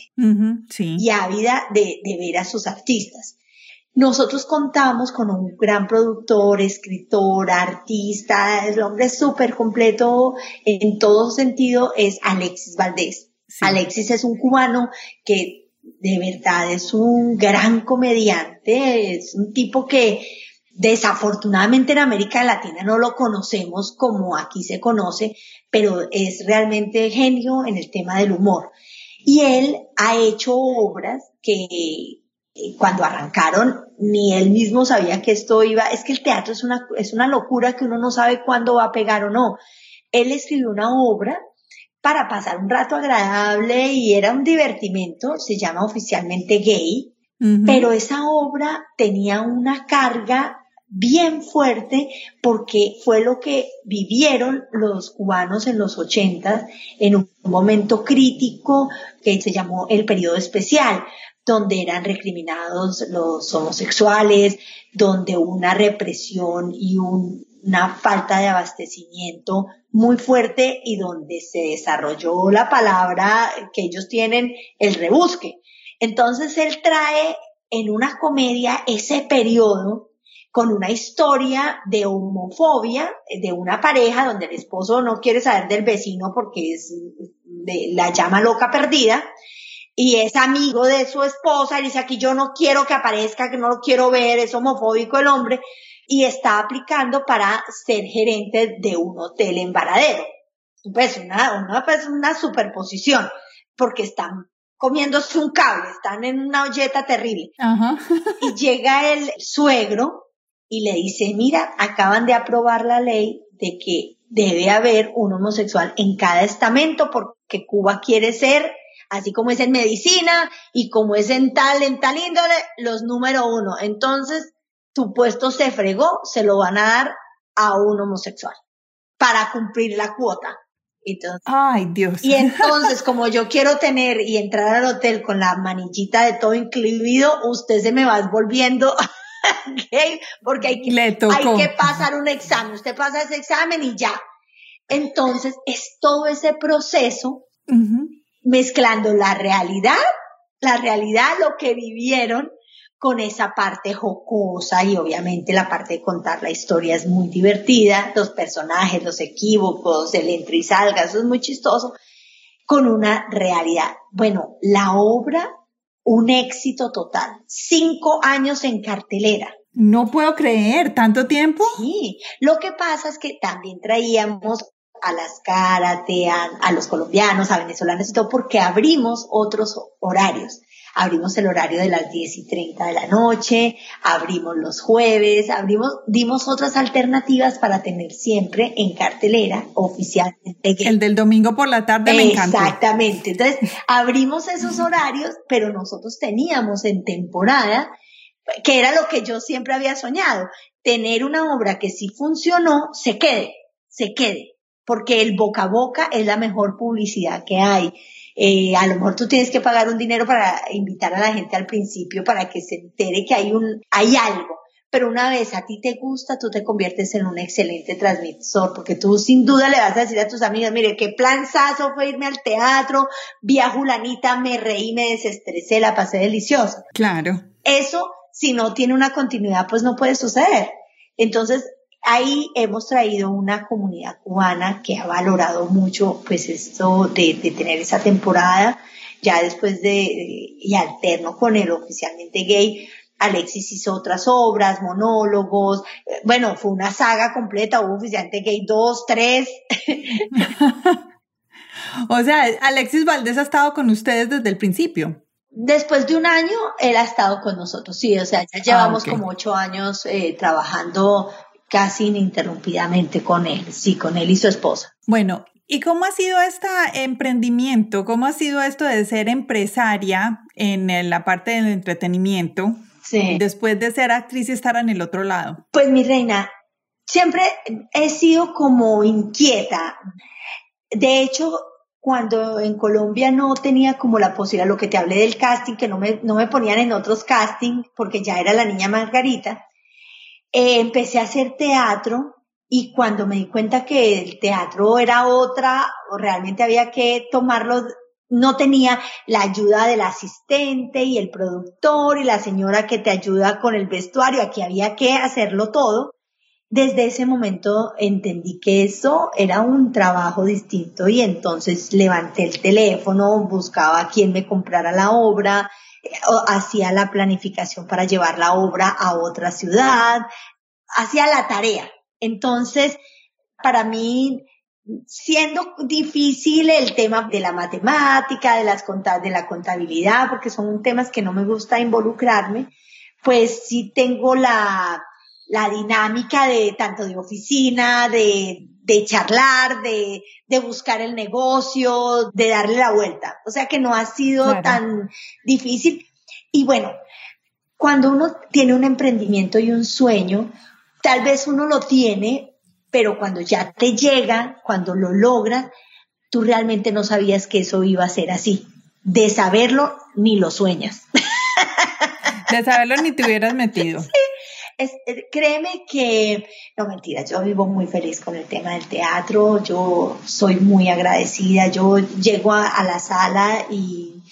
y ávida de, de ver a sus artistas. Nosotros contamos con un gran productor, escritor, artista, el hombre súper completo en todo sentido es Alexis Valdés. Alexis es un cubano que de verdad es un gran comediante, es un tipo que desafortunadamente en América Latina no lo conocemos como aquí se conoce, pero es realmente genio en el tema del humor. Y él ha hecho obras que cuando arrancaron, ni él mismo sabía que esto iba, es que el teatro es una, es una locura que uno no sabe cuándo va a pegar o no. Él escribió una obra para pasar un rato agradable y era un divertimento, se llama oficialmente gay, pero esa obra tenía una carga bien fuerte porque fue lo que vivieron los cubanos en los ochentas en un momento crítico que se llamó el periodo especial, donde eran recriminados los homosexuales, donde una represión y una falta de abastecimiento muy fuerte y donde se desarrolló la palabra que ellos tienen, el rebusque. Entonces él trae en una comedia ese periodo con una historia de homofobia de una pareja donde el esposo no quiere saber del vecino porque es la llama loca perdida y es amigo de su esposa y dice aquí yo no quiero que aparezca, que no lo quiero ver, es homofóbico el hombre y está aplicando para ser gerente de un hotel en Varadero. Pues una, una, pues una superposición, porque están comiéndose un cable, están en una olleta terrible. Y llega el suegro y le dice, mira, acaban de aprobar la ley de que debe haber un homosexual en cada estamento porque Cuba quiere ser así como es en medicina y como es en tal, en tal índole, los número uno. Entonces, tu puesto se fregó, se lo van a dar a un homosexual para cumplir la cuota. Entonces, Ay, Dios. Y entonces, como yo quiero tener y entrar al hotel con la manillita de todo incluido, usted se me va volviendo gay porque hay que, hay que pasar un examen. Usted pasa ese examen y ya. Entonces, es todo ese proceso mezclando la realidad, la realidad, lo que vivieron con esa parte jocosa y obviamente la parte de contar la historia es muy divertida, los personajes, los equívocos, el entre y salga, eso es muy chistoso, con una realidad. Bueno, la obra, un éxito total, cinco años en cartelera. No puedo creer, ¿tanto tiempo? Sí, lo que pasa es que también traíamos a las karate, a, los colombianos, a venezolanos y todo, porque abrimos otros horarios. Abrimos el horario de las 10 y 30 de la noche, abrimos los jueves, abrimos, dimos otras alternativas para tener siempre en cartelera oficialmente. El del domingo por la tarde me encanta. Exactamente. Entonces, abrimos esos horarios, pero nosotros teníamos en temporada, que era lo que yo siempre había soñado, tener una obra que si funcionó, se quede, se quede porque el boca a boca es la mejor publicidad que hay. Eh, a lo mejor tú tienes que pagar un dinero para invitar a la gente al principio para que se entere que hay un, hay algo. Pero una vez a ti te gusta, tú te conviertes en un excelente transmisor, porque tú sin duda le vas a decir a tus amigos, mire, qué planzazo fue irme al teatro, vi a Julanita, me reí, me desestresé, la pasé delicioso. Claro. Eso, si no tiene una continuidad, pues no puede suceder. Entonces, ahí hemos traído una comunidad cubana que ha valorado mucho pues esto de, de tener esa temporada ya después de, y alterno con el oficialmente gay, Alexis hizo otras obras, monólogos, bueno, fue una saga completa, hubo oficialmente gay 2, 3. o sea, Alexis Valdés ha estado con ustedes desde el principio. Después de un año, él ha estado con nosotros, sí, o sea, ya llevamos ah, como ocho años eh, trabajando casi ininterrumpidamente con él, sí, con él y su esposa. Bueno, ¿y cómo ha sido este emprendimiento? ¿Cómo ha sido esto de ser empresaria en la parte del entretenimiento? Sí. Después de ser actriz y estar en el otro lado. Pues mi reina, siempre he sido como inquieta. De hecho, cuando en Colombia no tenía como la posibilidad, lo que te hablé del casting, que no me, no me ponían en otros castings porque ya era la niña Margarita, eh, empecé a hacer teatro y cuando me di cuenta que el teatro era otra, o realmente había que tomarlo, no tenía la ayuda del asistente y el productor y la señora que te ayuda con el vestuario, aquí había que hacerlo todo desde ese momento entendí que eso era un trabajo distinto y entonces levanté el teléfono, buscaba a quien me comprara la obra, hacía la planificación para llevar la obra a otra ciudad, hacía la tarea. Entonces, para mí, siendo difícil el tema de la matemática, de, las de la contabilidad, porque son temas que no me gusta involucrarme, pues sí tengo la la dinámica de tanto de oficina, de, de charlar, de, de, buscar el negocio, de darle la vuelta. O sea que no ha sido tan difícil. Y bueno, cuando uno tiene un emprendimiento y un sueño, tal vez uno lo tiene, pero cuando ya te llega, cuando lo logras, tú realmente no sabías que eso iba a ser así. De saberlo, ni lo sueñas. De saberlo, ni te hubieras metido. Sí es, eh, créeme que, no mentira, yo vivo muy feliz con el tema del teatro, yo soy muy agradecida, yo llego a, la sala y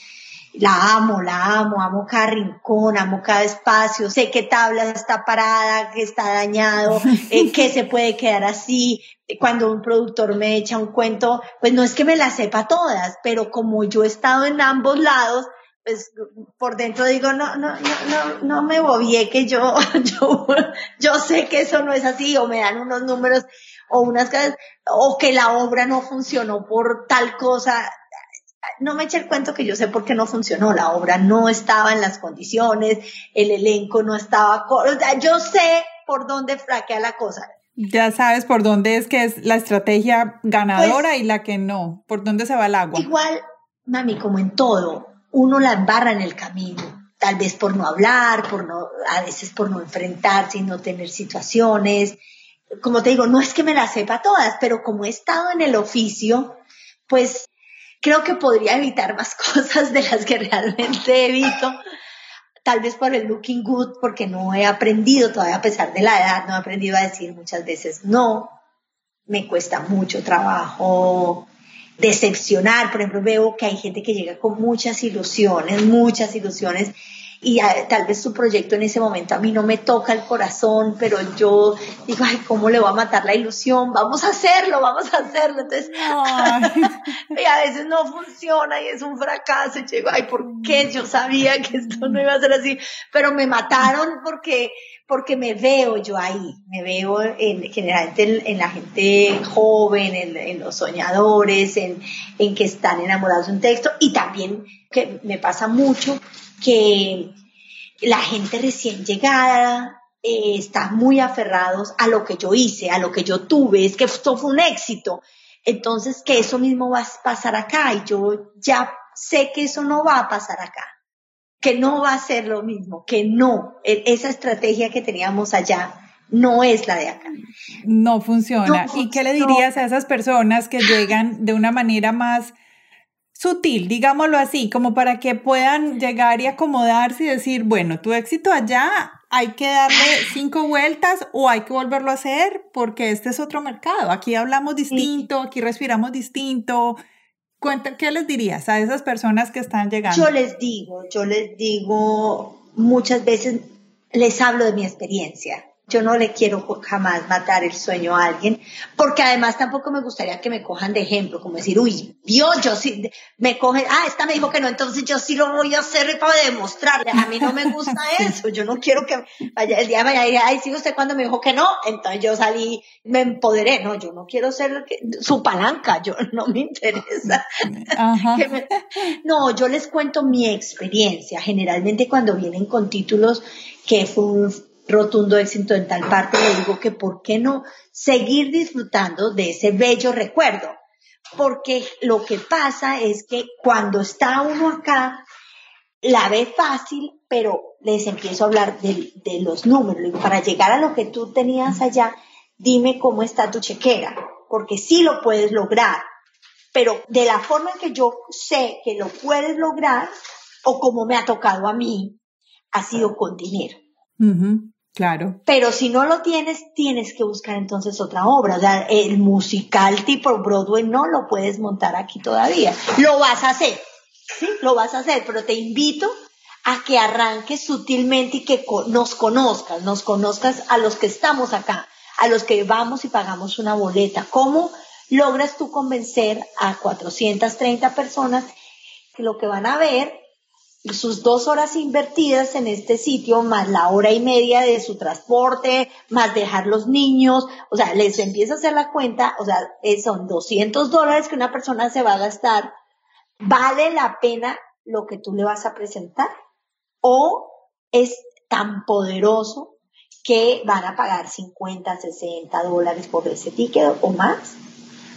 la amo, la amo, amo cada rincón, amo cada espacio, sé qué tabla está parada, que está dañado, eh, que se puede quedar así. Cuando un productor me echa un cuento, pues no es que me la sepa todas, pero como yo he estado en ambos lados, pues por dentro digo, no, no, no, no, no me bobié que yo, yo, yo sé que eso no es así, o me dan unos números, o unas cosas, o que la obra no funcionó por tal cosa. No me eche el cuento que yo sé por qué no funcionó, la obra no estaba en las condiciones, el elenco no estaba, o sea, yo sé por dónde flaquea la cosa. Ya sabes por dónde es que es la estrategia ganadora pues y la que no, por dónde se va el agua. Igual, mami, como en todo, uno la embarra en el camino, tal vez por no hablar, por no, a veces por no enfrentarse y no tener situaciones. Como te digo, no es que me las sepa todas, pero como he estado en el oficio, pues creo que podría evitar más cosas de las que realmente evito. Tal vez por el looking good, porque no he aprendido todavía a pesar de la edad, no he aprendido a decir muchas veces no. Me cuesta mucho trabajo decepcionar. Por ejemplo, veo que hay gente que llega con muchas ilusiones, muchas ilusiones, y tal vez su proyecto en ese momento a mí no me toca el corazón, pero yo digo, ay, ¿cómo le voy a matar la ilusión? Vamos a hacerlo, vamos a hacerlo. Entonces, y a veces no funciona y es un fracaso. Y digo, ay, ¿por qué? Yo sabía que esto no iba a ser así, pero me mataron porque porque me veo yo ahí, me veo en, generalmente en, la gente joven, en, los soñadores, en, que están enamorados de un texto y también que me pasa mucho que la gente recién llegada eh, está muy aferrados a lo que yo hice, a lo que yo tuve, es que esto fue un éxito. Entonces, que eso mismo va a pasar acá y yo ya sé que eso no va a pasar acá que no va a ser lo mismo, que no, e, esa estrategia que teníamos allá no es la de acá. No funciona. ¿Y qué le dirías a esas personas que llegan de una manera más sutil, digámoslo así, como para que puedan llegar y acomodarse y decir, bueno, tu éxito allá hay que darle cinco vueltas o hay que volverlo a hacer porque este es otro mercado. Aquí hablamos distinto, aquí respiramos distinto, Cuenta, ¿qué les dirías a esas personas que están llegando? Yo les digo, yo les digo, muchas veces les hablo de mi experiencia. Yo no le quiero jamás matar el sueño a alguien, porque además tampoco me gustaría que me cojan de ejemplo, como decir, uy, Dios, yo sí, me cogen, ah, esta me dijo que no, entonces yo sí lo voy a hacer para demostrarle. A mí no me gusta eso, yo no quiero que vaya el día de mañana, ay, sí, usted cuando me dijo que no, entonces yo salí, me empoderé, no, yo no quiero ser su palanca, yo no me interesa. no, yo les cuento mi experiencia, generalmente cuando vienen con títulos que fue un rotundo éxito en tal parte, le digo que por qué no seguir disfrutando de ese bello recuerdo. Porque lo que pasa es que cuando está uno acá, la ve fácil, pero les empiezo a hablar de, los números. Para llegar a lo que tú tenías allá, dime cómo está tu chequera, porque sí lo puedes lograr, pero de la forma en que yo sé que lo puedes lograr, o como me ha tocado a mí, ha sido con dinero. Claro. Pero si no lo tienes, tienes que buscar entonces otra obra. O sea, el musical tipo Broadway no lo puedes montar aquí todavía. Lo vas a hacer. Sí, lo vas a hacer, pero te invito a que arranques sutilmente y que nos conozcas, nos conozcas a los que estamos acá, a los que vamos y pagamos una boleta. ¿Cómo logras tú convencer a 430 personas que lo que van a ver sus dos horas invertidas en este sitio, más la hora y media de su transporte, más dejar los niños, o sea, les empieza a hacer la cuenta, o sea, son 200 dólares que una persona se va a gastar, ¿vale la pena lo que tú le vas a presentar? ¿O es tan poderoso que van a pagar 50, 60 dólares por ese ticket o más?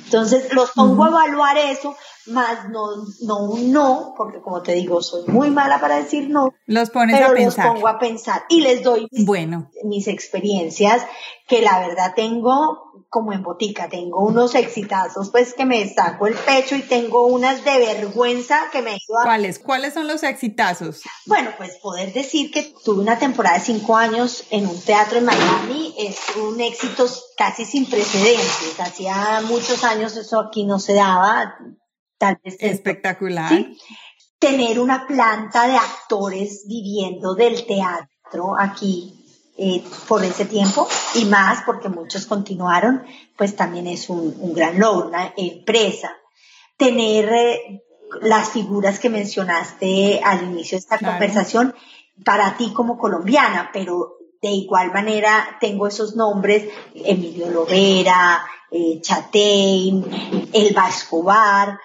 Entonces los pongo a evaluar eso más no, no un no, porque como te digo, soy muy mala para decir no. Los pones a pensar. Los pongo a pensar y les doy mis, bueno. mis experiencias que la verdad tengo como en botica, tengo unos exitazos pues que me saco el pecho y tengo unas de vergüenza que me ayudan. ¿Cuáles? ¿Cuáles son los exitazos? Bueno, pues poder decir que tuve una temporada de cinco años en un teatro en Miami es un éxito casi sin precedentes. Hacía muchos años eso aquí no se daba tal vez espectacular. Tener una planta de actores viviendo del teatro aquí eh, por ese tiempo y más porque muchos continuaron, pues también es un, gran logro, una empresa. Tener eh, las figuras que mencionaste al inicio de esta conversación para ti como colombiana, pero de igual manera tengo esos nombres, Emilio Lovera, eh, Chatein, Elba Escobar,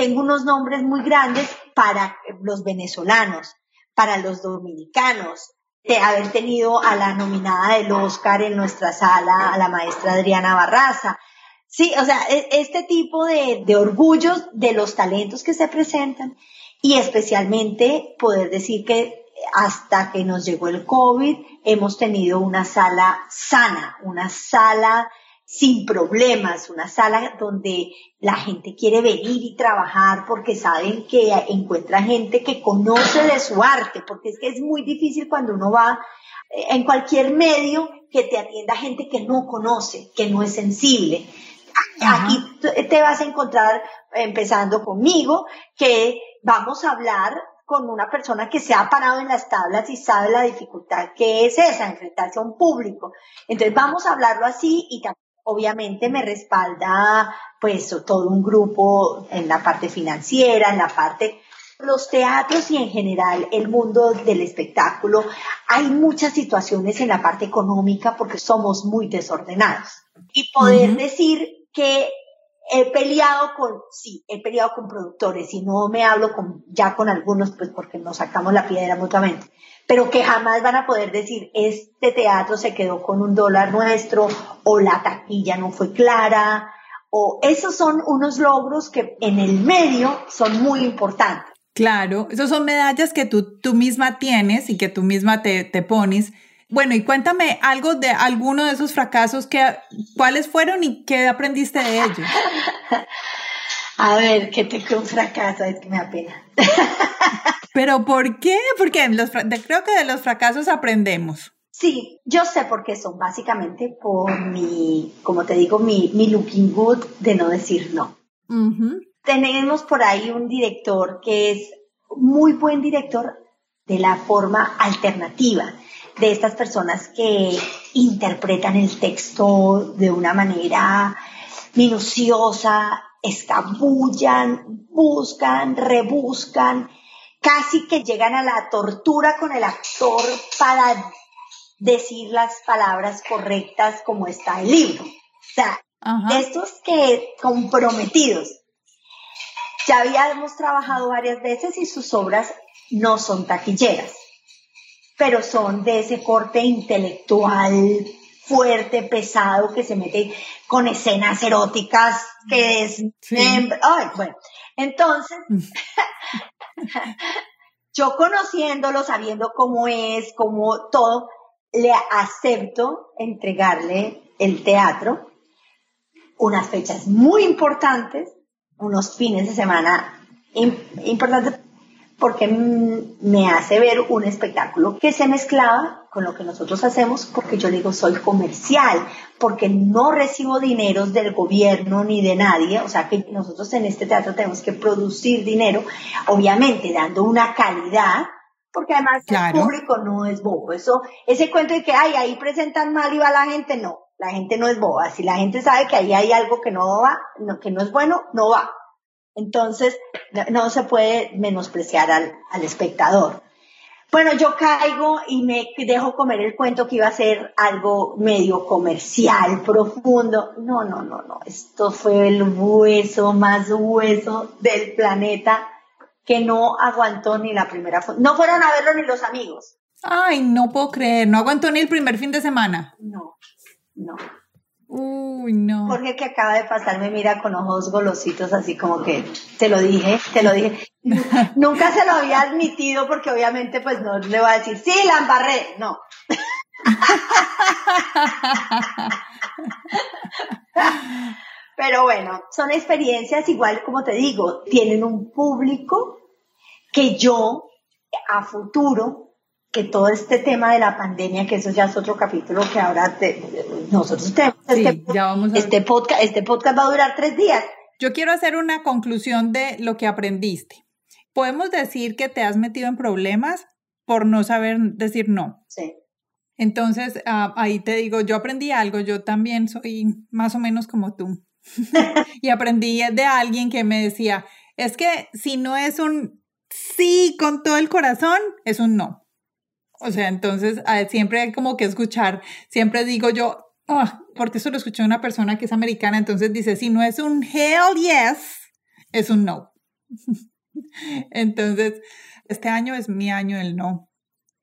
tengo unos nombres muy grandes para los venezolanos, para los dominicanos, de haber tenido a la nominada del Oscar en nuestra sala, a la maestra Adriana Barraza. Sí, o sea, e, este tipo de, de orgullos de los talentos que se presentan y especialmente poder decir que hasta que nos llegó el COVID hemos tenido una sala sana, una sala sin problemas, una sala donde la gente quiere venir y trabajar porque saben que encuentra gente que conoce de su arte, porque es que es muy difícil cuando uno va eh, en cualquier medio que te atienda gente que no conoce, que no es sensible. Aquí te vas a encontrar, empezando conmigo, que vamos a hablar con una persona que se ha parado en las tablas y sabe la dificultad que es esa, enfrentarse a un público. Entonces vamos a hablarlo así y también obviamente me respalda pues todo un grupo en la parte financiera, en la parte los teatros y en general el mundo del espectáculo, hay muchas situaciones en la parte económica porque somos muy desordenados. Y poder decir que he peleado con, sí, he peleado con productores y no me hablo con, ya con algunos, pues porque nos sacamos la piedra mutuamente, pero que jamás van a poder decir, este teatro se quedó con un dólar nuestro, o la taquilla no fue clara, o esos son unos logros que en el medio son muy importantes. Claro, esos son medallas que tú, tú misma tienes y que tú misma te, te pones. Bueno, y cuéntame algo de alguno de esos fracasos, que, ¿cuáles fueron y qué aprendiste de ellos? A ver, que te un fracaso, es que me da pena. ¿Pero por qué? Porque los, creo que de los fracasos aprendemos. Sí, yo sé por qué son, básicamente por mi, como te digo, mi, mi looking good de no decir no. Tenemos por ahí un director que es muy buen director de la forma alternativa de estas personas que interpretan el texto de una manera minuciosa, escabullan, buscan, rebuscan, casi que llegan a la tortura con el actor para decir las palabras correctas como está el libro. O sea, de estos que comprometidos. Ya habíamos trabajado varias veces y sus obras no son taquilleras, pero son de ese corte intelectual fuerte, pesado, que se mete con escenas eróticas, que es... Ay, bueno, entonces, yo conociéndolo, sabiendo cómo es, cómo todo, le acepto entregarle el teatro, unas fechas muy importantes, unos fines de semana importantes porque me hace ver un espectáculo que se mezclaba con lo que nosotros hacemos, porque yo digo, soy comercial, porque no recibo dineros del gobierno ni de nadie, o sea que nosotros en este teatro tenemos que producir dinero, obviamente dando una calidad, porque además el público no es bobo, eso, ese cuento de que, ay, ahí presentan mal y va la gente, no, la gente no es boba, si la gente sabe que ahí hay algo que no va, que no es bueno, no va, entonces, no se puede menospreciar al, espectador. Bueno, yo caigo y me dejo comer el cuento que iba a ser algo medio comercial, profundo. No, no, no, no. Esto fue el hueso más hueso del planeta que no aguantó ni la primera. No fueron a verlo ni los amigos. Ay, no puedo creer. No aguantó ni el primer fin de semana. No, no. Uy, no. Jorge que acaba de pasar me mira con ojos golositos, así como que te lo dije, te lo dije. Nunca se lo había admitido porque obviamente pues no le voy a decir, sí, la embarré, no. Pero bueno, son experiencias igual como te digo, tienen un público que yo a futuro que todo este tema de la pandemia, que eso ya es otro capítulo que ahora nosotros tenemos. este, este, podcast, este podcast va a durar tres días. Yo quiero hacer una conclusión de lo que aprendiste. Podemos decir que te has metido en problemas por no saber decir no. Sí. Entonces, ah, ahí te digo, yo aprendí algo, yo también soy más o menos como tú. y aprendí de alguien que me decía, es que si no es un sí con todo el corazón, es un no. O sea, entonces siempre hay como que escuchar, siempre digo yo, ah, porque eso lo escuché una persona que es americana, entonces dice, si no es un hell yes, es un no. entonces, este año es mi año del no.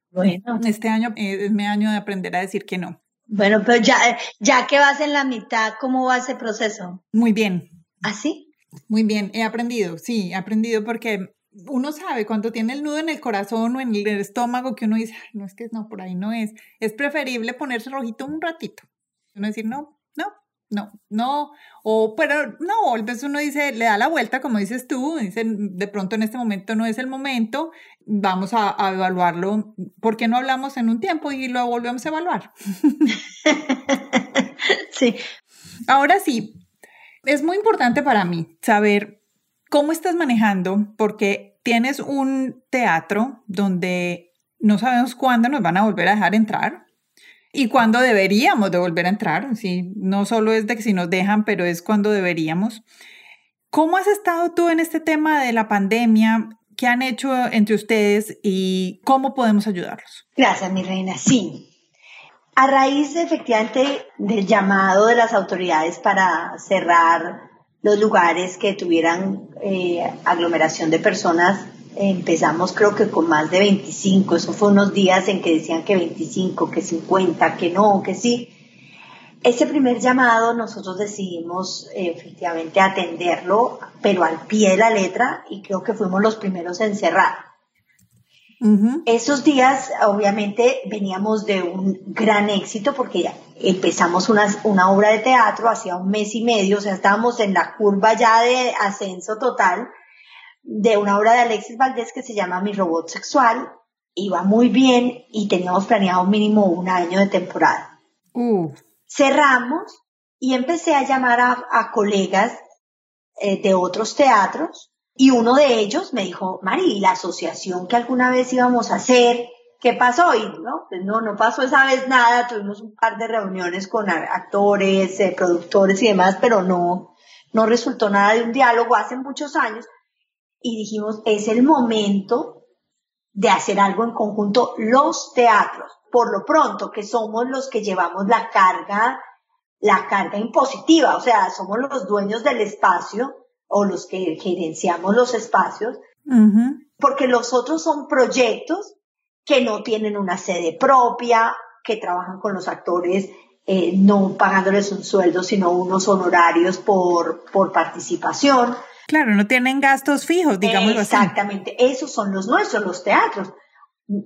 Bueno. Este año es mi año de aprender a decir que no. Bueno, pero ya, ya que vas en la mitad, ¿cómo va ese proceso? Muy bien. ¿Así? ¿Ah, Muy bien, he aprendido, sí, he aprendido porque uno sabe cuando tiene el nudo en el corazón o en el estómago que uno dice, no es que no, por ahí no es. Es preferible ponerse rojito un ratito. Uno decir, no, no, no, no. O, pero no, a veces uno dice, le da la vuelta, como dices tú, dice, de pronto en este momento no es el momento, vamos a, a evaluarlo. ¿Por qué no hablamos en un tiempo y lo volvemos a evaluar? sí. Ahora sí, es muy importante para mí saber ¿Cómo estás manejando? Porque tienes un teatro donde no sabemos cuándo nos van a volver a dejar entrar y cuándo deberíamos de volver a entrar. ¿sí? No solo es de que si nos dejan, pero es cuando deberíamos. ¿Cómo has estado tú en este tema de la pandemia? ¿Qué han hecho entre ustedes y cómo podemos ayudarlos? Gracias, mi reina. Sí. A raíz efectivamente del llamado de las autoridades para cerrar los lugares que tuvieran eh, aglomeración de personas. Empezamos creo que con más de 25, eso fue unos días en que decían que 25, que 50, que no, que sí. Ese primer llamado nosotros decidimos eh, efectivamente atenderlo, pero al pie de la letra y creo que fuimos los primeros en cerrar. Esos días, obviamente, veníamos de un gran éxito porque empezamos una, una obra de teatro hacía un mes y medio, o sea, estábamos en la curva ya de ascenso total de una obra de Alexis Valdés que se llama Mi Robot Sexual. Iba muy bien y teníamos planeado mínimo un año de temporada. Uh. Cerramos y empecé a llamar a, colegas eh, de otros teatros Y uno de ellos me dijo, Mari, la asociación que alguna vez íbamos a hacer, ¿qué pasó? Y no, pues no, no pasó esa vez nada, tuvimos un par de reuniones con actores, eh, productores y demás, pero no, no resultó nada de un diálogo hace muchos años. Y dijimos, es el momento de hacer algo en conjunto los teatros, por lo pronto, que somos los que llevamos la carga, la carga impositiva, o sea, somos los dueños del espacio o los que gerenciamos los espacios, porque los otros son proyectos que no tienen una sede propia, que trabajan con los actores eh, no pagándoles un sueldo, sino unos honorarios por, por participación. Claro, no tienen gastos fijos, digamos Exactamente, esos son los nuestros, los teatros.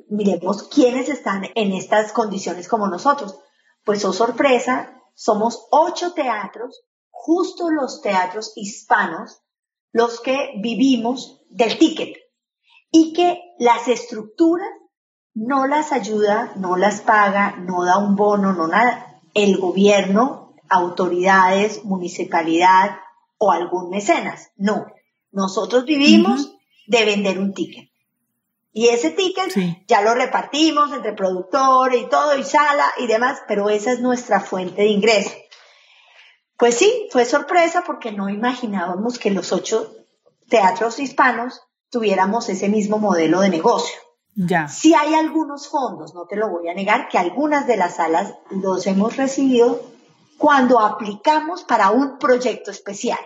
Miremos quiénes están en estas condiciones como nosotros. Pues, oh sorpresa, somos ocho teatros, justo los teatros hispanos, los que vivimos del ticket y que las estructuras no las ayuda, no las paga, no da un bono, no nada. El gobierno, autoridades, municipalidad o algún mecenas. No. Nosotros vivimos de vender un ticket. Y ese ticket ya lo repartimos entre productores y todo, y sala y demás, pero esa es nuestra fuente de ingreso. Pues sí, fue sorpresa porque no imaginábamos que los ocho teatros hispanos tuviéramos ese mismo modelo de negocio. Ya. Si hay algunos fondos, no te lo voy a negar, que algunas de las salas los hemos recibido cuando aplicamos para un proyecto especial.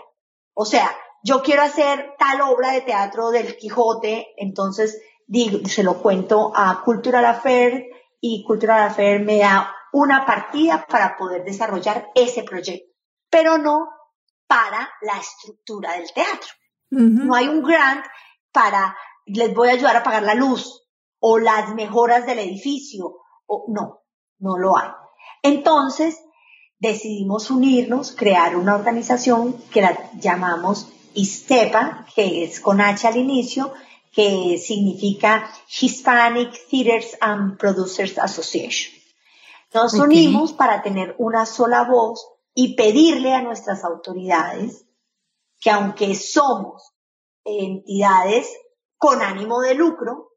O sea, yo quiero hacer tal obra de teatro del Quijote, entonces digo, se lo cuento a Cultural Affair y Cultural Affair me da una partida para poder desarrollar ese proyecto, pero no para la estructura del teatro. No hay un grant para les voy a ayudar a pagar la luz, o las mejoras del edificio, o no, no lo hay. Entonces, decidimos unirnos, crear una organización que la llamamos ISTEPA, que es con H al inicio, que significa Hispanic Theaters and Producers Association. Nos unimos para tener una sola voz y pedirle a nuestras autoridades que aunque somos entidades con ánimo de lucro,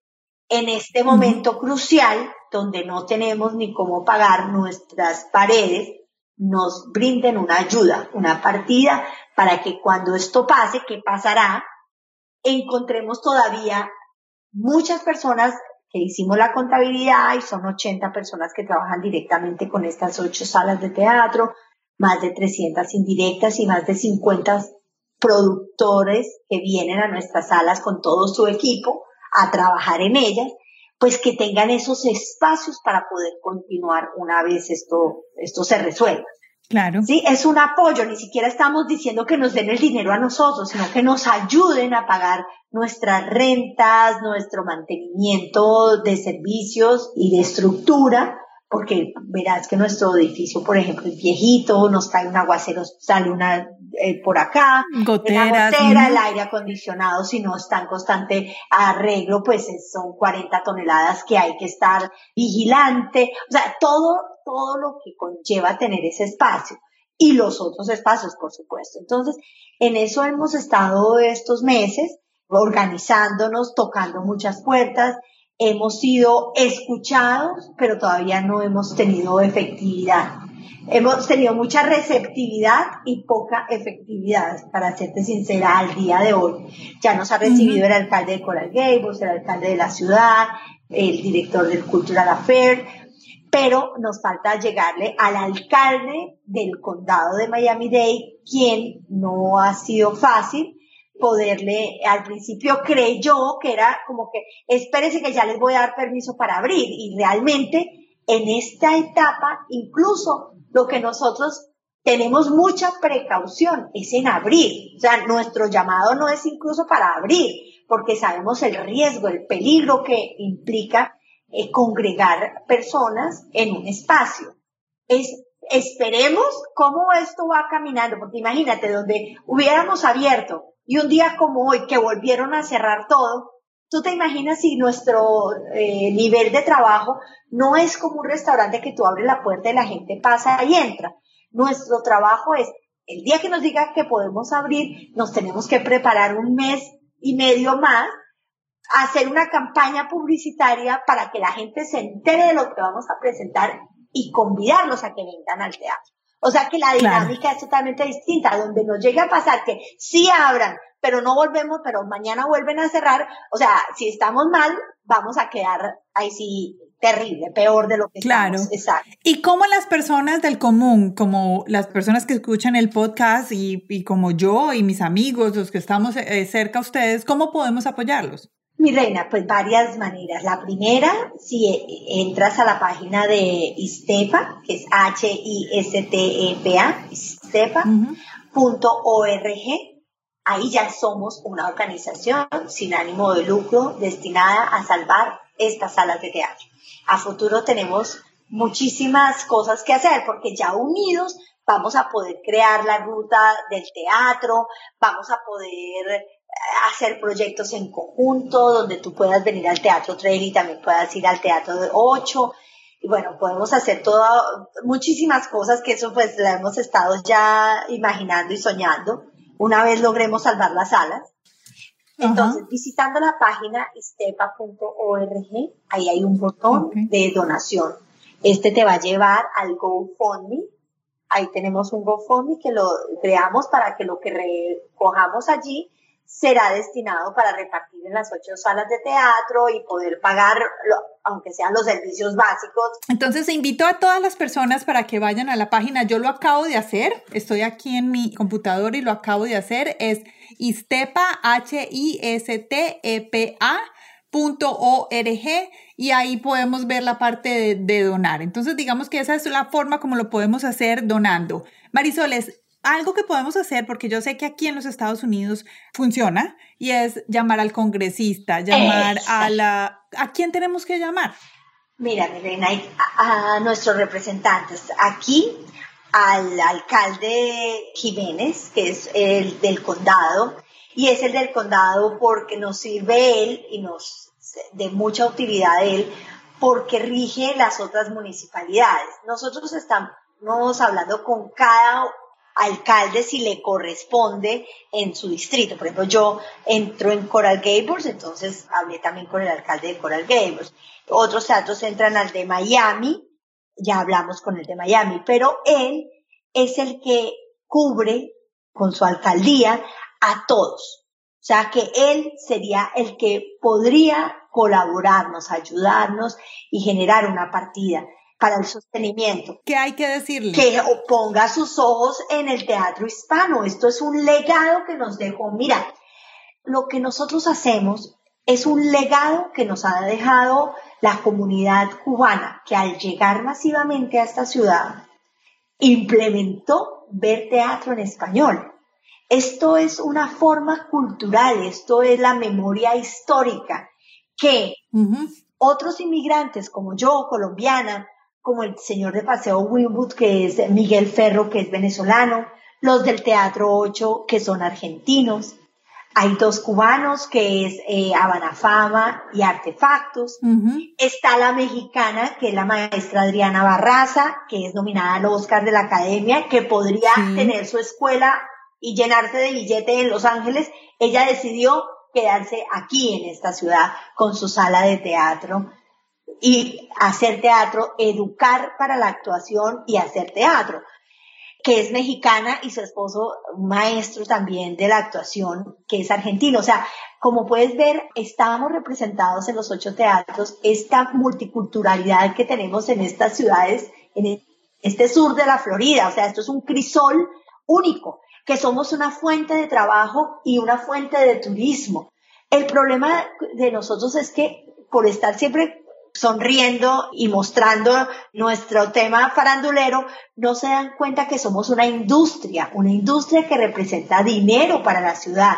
en este momento crucial, donde no tenemos ni cómo pagar nuestras paredes, nos brinden una ayuda, una partida, para que cuando esto pase, ¿qué pasará? Encontremos todavía muchas personas que hicimos la contabilidad y son 80 personas que trabajan directamente con estas ocho salas de teatro, más de 300 indirectas y más de 50 productores que vienen a nuestras salas con todo su equipo a trabajar en ellas, pues que tengan esos espacios para poder continuar una vez esto, esto se resuelva. Claro. Sí, es un apoyo, ni siquiera estamos diciendo que nos den el dinero a nosotros, sino que nos ayuden a pagar nuestras rentas, nuestro mantenimiento de servicios y de estructura, porque verás que nuestro edificio, por ejemplo, es viejito, nos cae un aguacero, sale una eh, por acá, goteras, gotera, el aire acondicionado, si no está en constante arreglo, pues son 40 toneladas que hay que estar vigilante, o sea, todo, todo lo que conlleva tener ese espacio y los otros espacios, por supuesto. Entonces, en eso hemos estado estos meses organizándonos, tocando muchas puertas, hemos sido escuchados, pero todavía no hemos tenido efectividad. Hemos tenido mucha receptividad y poca efectividad, para serte sincera, al día de hoy. Ya nos ha recibido el alcalde de Coral Gables, el alcalde de la ciudad, el director del Cultural Affair, pero nos falta llegarle al alcalde del condado de Miami-Dade, quien no ha sido fácil, poderle, al principio creyó que era como que, espérese que ya les voy a dar permiso para abrir. Y realmente en esta etapa, incluso lo que nosotros tenemos mucha precaución es en abrir. O sea, nuestro llamado no es incluso para abrir, porque sabemos el riesgo, el peligro que implica eh, congregar personas en un espacio. Es, esperemos cómo esto va caminando, porque imagínate, donde hubiéramos abierto y un día como hoy, que volvieron a cerrar todo, tú te imaginas si nuestro eh, nivel de trabajo no es como un restaurante que tú abres la puerta y la gente pasa y entra. Nuestro trabajo es, el día que nos diga que podemos abrir, nos tenemos que preparar un mes y medio más, hacer una campaña publicitaria para que la gente se entere de lo que vamos a presentar y convidarlos a que vengan al teatro. O sea que la dinámica es totalmente distinta, donde nos llega a pasar que sí abran, pero no volvemos, pero mañana vuelven a cerrar. O sea, si estamos mal, vamos a quedar ahí sí terrible, peor de lo que claro. estamos. Exacto. Y cómo las personas del común, como las personas que escuchan el podcast y, y como yo y mis amigos, los que estamos eh, cerca a ustedes, ¿cómo podemos apoyarlos? Mi reina, pues varias maneras. La primera, si entras a la página de Istepa, que es H-I-S-T-E-P-A, istepa.org, ahí ya somos una organización sin ánimo de lucro destinada a salvar estas salas de teatro. A futuro tenemos muchísimas cosas que hacer porque ya unidos vamos a poder crear la ruta del teatro, vamos a poder hacer proyectos en conjunto, donde tú puedas venir al Teatro Trail y también puedas ir al Teatro de 8. Y bueno, podemos hacer todo, muchísimas cosas que eso pues la hemos estado ya imaginando y soñando una vez logremos salvar las salas. Entonces, visitando la página istepa.org, ahí hay un botón de donación. Este te va a llevar al GoFundMe. Ahí tenemos un GoFundMe que lo creamos para que lo que recojamos allí será destinado para repartir en las ocho salas de teatro y poder pagar, aunque sean los servicios básicos. Entonces, invito a todas las personas para que vayan a la página. Yo lo acabo de hacer, estoy aquí en mi computador y lo acabo de hacer. Es istepa, H-I-S-T-E-P-A. y ahí podemos ver la parte de, de, donar. Entonces, digamos que esa es la forma como lo podemos hacer donando. Marisoles, algo que podemos hacer, porque yo sé que aquí en los Estados Unidos funciona, y es llamar al congresista, llamar a la... ¿A quién tenemos que llamar? Mira, mi reina, a, nuestros representantes. Aquí, al alcalde Jiménez, que es el del condado, y es el del condado porque nos sirve él y nos de mucha utilidad él, porque rige las otras municipalidades. Nosotros estamos hablando con cada alcalde si le corresponde en su distrito. Por ejemplo, yo entro en Coral Gables, entonces hablé también con el alcalde de Coral Gables. Otros teatros entran al de Miami, ya hablamos con el de Miami, pero él es el que cubre con su alcaldía a todos. O sea que él sería el que podría colaborarnos, ayudarnos y generar una partida para el sostenimiento. ¿Qué hay que decirle? Que ponga sus ojos en el teatro hispano. Esto es un legado que nos dejó. Mira, lo que nosotros hacemos es un legado que nos ha dejado la comunidad cubana, que al llegar masivamente a esta ciudad, implementó ver teatro en español. Esto es una forma cultural, esto es la memoria histórica que otros inmigrantes como yo, colombiana, como el señor de Paseo Winwood, que es Miguel Ferro, que es venezolano, los del Teatro 8, que son argentinos. Hay dos cubanos, que es eh, Habana Fama y Artefactos. Está la mexicana, que es la maestra Adriana Barraza, que es nominada al Oscar de la Academia, que podría tener su escuela y llenarse de billete en Los Ángeles. Ella decidió quedarse aquí en esta ciudad con su sala de teatro y hacer teatro, educar para la actuación y hacer teatro, que es mexicana y su esposo maestro también de la actuación, que es argentino. O sea, como puedes ver, estábamos representados en los ocho teatros, esta multiculturalidad que tenemos en estas ciudades, en este sur de la Florida. O sea, esto es un crisol único, que somos una fuente de trabajo y una fuente de turismo. El problema de nosotros es que por estar siempre sonriendo y mostrando nuestro tema farandulero, no se dan cuenta que somos una industria, una industria que representa dinero para la ciudad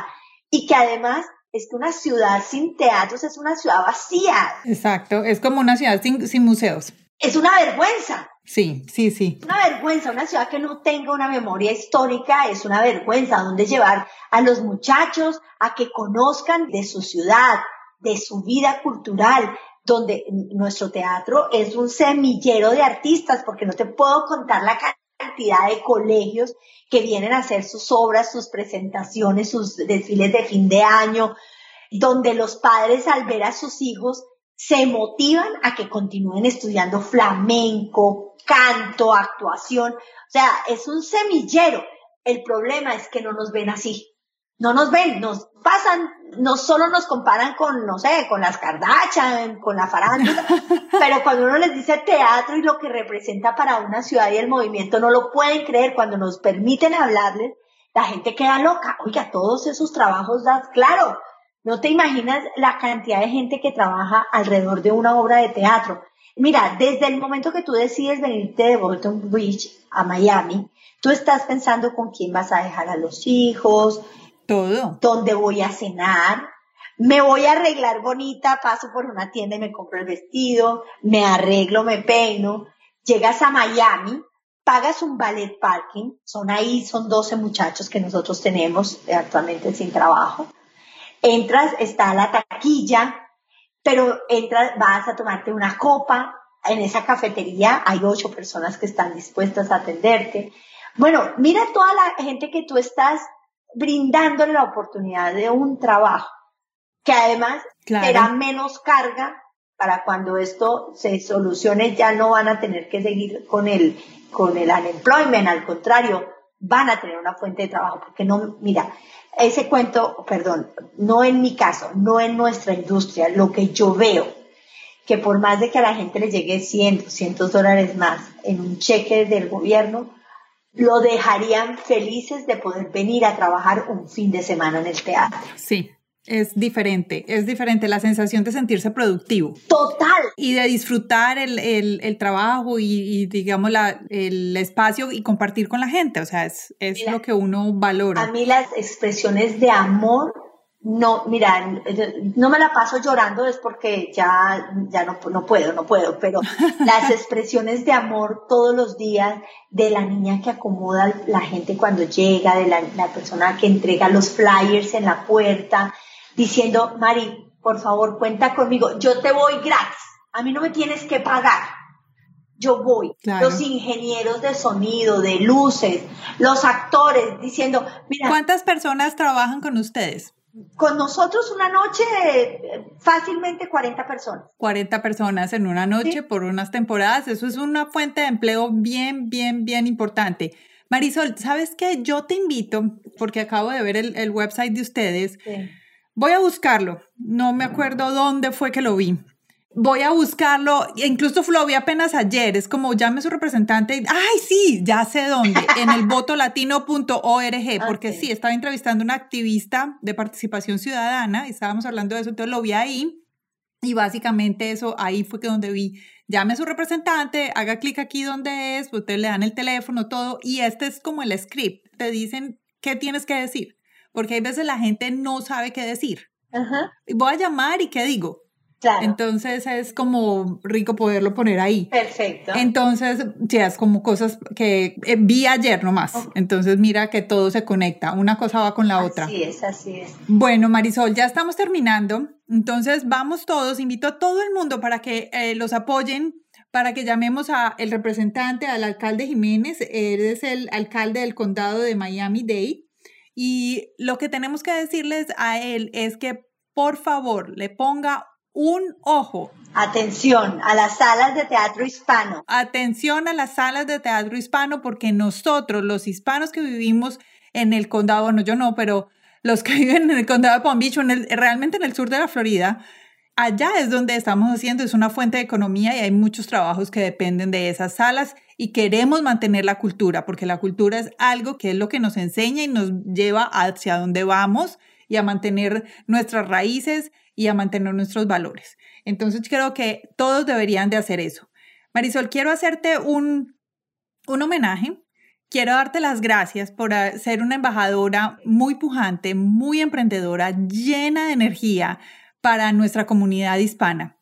y que además es que una ciudad sin teatros es una ciudad vacía. Exacto, es como una ciudad sin, museos. Es una vergüenza. Sí, sí, sí. Una vergüenza, una ciudad que no tenga una memoria histórica es una vergüenza, donde llevar a los muchachos a que conozcan de su ciudad, de su vida cultural, donde nuestro teatro es un semillero de artistas, porque no te puedo contar la cantidad de colegios que vienen a hacer sus obras, sus presentaciones, sus desfiles de fin de año, donde los padres al ver a sus hijos se motivan a que continúen estudiando flamenco, canto, actuación. O sea, es un semillero. El problema es que no nos ven así. No nos ven, nos pasan, no solo nos comparan con, no sé, con las Kardashian, con la farándula, pero cuando uno les dice teatro y lo que representa para una ciudad y el movimiento, no lo pueden creer. Cuando nos permiten hablarles, la gente queda loca. Oiga, todos esos trabajos, das, claro, no te imaginas la cantidad de gente que trabaja alrededor de una obra de teatro. Mira, desde el momento que tú decides venirte de Bolton Beach a Miami, tú estás pensando con quién vas a dejar a los hijos, todo. ¿Dónde voy a cenar? Me voy a arreglar bonita, paso por una tienda y me compro el vestido, me arreglo, me peino. Llegas a Miami, pagas un ballet parking, son ahí, son 12 muchachos que nosotros tenemos actualmente sin trabajo entras, está la taquilla, pero entras, vas a tomarte una copa, en esa cafetería hay ocho personas que están dispuestas a atenderte. Bueno, mira toda la gente que tú estás brindándole la oportunidad de un trabajo, que además será menos carga para cuando esto se solucione, ya no van a tener que seguir con el, con el unemployment, al contrario, van a tener una fuente de trabajo, porque no, mira, ese cuento, perdón, no en mi caso, no en nuestra industria, lo que yo veo, que por más de que a la gente le llegue 100, 200 dólares más en un cheque del gobierno, lo dejarían felices de poder venir a trabajar un fin de semana en el teatro. Sí, es diferente, es diferente la sensación de sentirse productivo. Total. Y de disfrutar el, el, el trabajo y, y, digamos, la, el espacio y compartir con la gente. O sea, es, es lo que uno valora. A mí las expresiones de amor, no, mira, no me la paso llorando es porque ya, ya no, no puedo, no puedo, pero las expresiones de amor todos los días de la niña que acomoda la gente cuando llega, de la, la persona que entrega los flyers en la puerta, diciendo, Mari, por favor, cuenta conmigo, yo te voy gratis, a mí no me tienes que pagar, yo voy. Los ingenieros de sonido, de luces, los actores, diciendo, mira. ¿Cuántas personas trabajan con ustedes? Con nosotros una noche, fácilmente 40 personas. 40 personas en una noche por unas temporadas, eso es una fuente de empleo bien, bien, bien importante. Marisol, ¿sabes qué? Yo te invito, porque acabo de ver el, el website de ustedes. Sí Voy a buscarlo. No me acuerdo dónde fue que lo vi. Voy a buscarlo. Incluso lo vi apenas ayer. Es como llame a su representante. Ay, sí, ya sé dónde. En el votolatino.org. Porque sí, estaba entrevistando a una activista de participación ciudadana. Y estábamos hablando de eso. Entonces lo vi ahí. Y básicamente eso, ahí fue que donde vi, llame a su representante, haga clic aquí donde es, ustedes le dan el teléfono, todo, y este es como el script, te dicen qué tienes que decir porque hay veces la gente no sabe qué decir. Ajá. Voy a llamar y qué digo. Claro. Entonces es como rico poderlo poner ahí. Perfecto. Entonces, ya es como cosas que eh, vi ayer nomás. Entonces, mira que todo se conecta. Una cosa va con la otra. Así es, así es. Bueno, Marisol, ya estamos terminando. Entonces, vamos todos. Invito a todo el mundo para que eh, los apoyen, para que llamemos a el representante, al alcalde Jiménez. Él es el alcalde del condado de Miami-Dade. Y lo que tenemos que decirles a él es que por favor le ponga un ojo. Atención a las salas de teatro hispano. Atención a las salas de teatro hispano porque nosotros, los hispanos que vivimos en el condado, bueno, yo no, pero los que viven en el condado de Palm Beach, en el, realmente en el sur de la Florida, allá es donde estamos haciendo, es una fuente de economía y hay muchos trabajos que dependen de esas salas y queremos mantener la cultura, porque la cultura es algo que es lo que nos enseña y nos lleva hacia donde vamos y a mantener nuestras raíces y a mantener nuestros valores. Entonces creo que todos deberían de hacer eso. Marisol, quiero hacerte un, un homenaje. Quiero darte las gracias por ser una embajadora muy pujante, muy emprendedora, llena de energía para nuestra comunidad hispana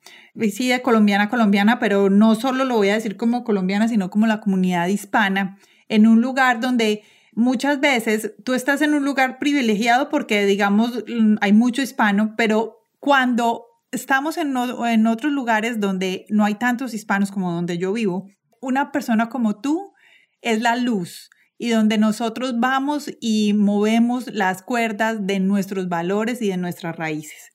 sí, de colombiana colombiana, pero no solo lo voy a decir como colombiana, sino como la comunidad hispana, en un lugar donde muchas veces tú estás en un lugar privilegiado porque, digamos, mm, hay mucho hispano, pero cuando estamos en, otros lugares donde no hay tantos hispanos como donde yo vivo, una persona como tú es la luz y donde nosotros vamos y movemos las cuerdas de nuestros valores y de nuestras raíces.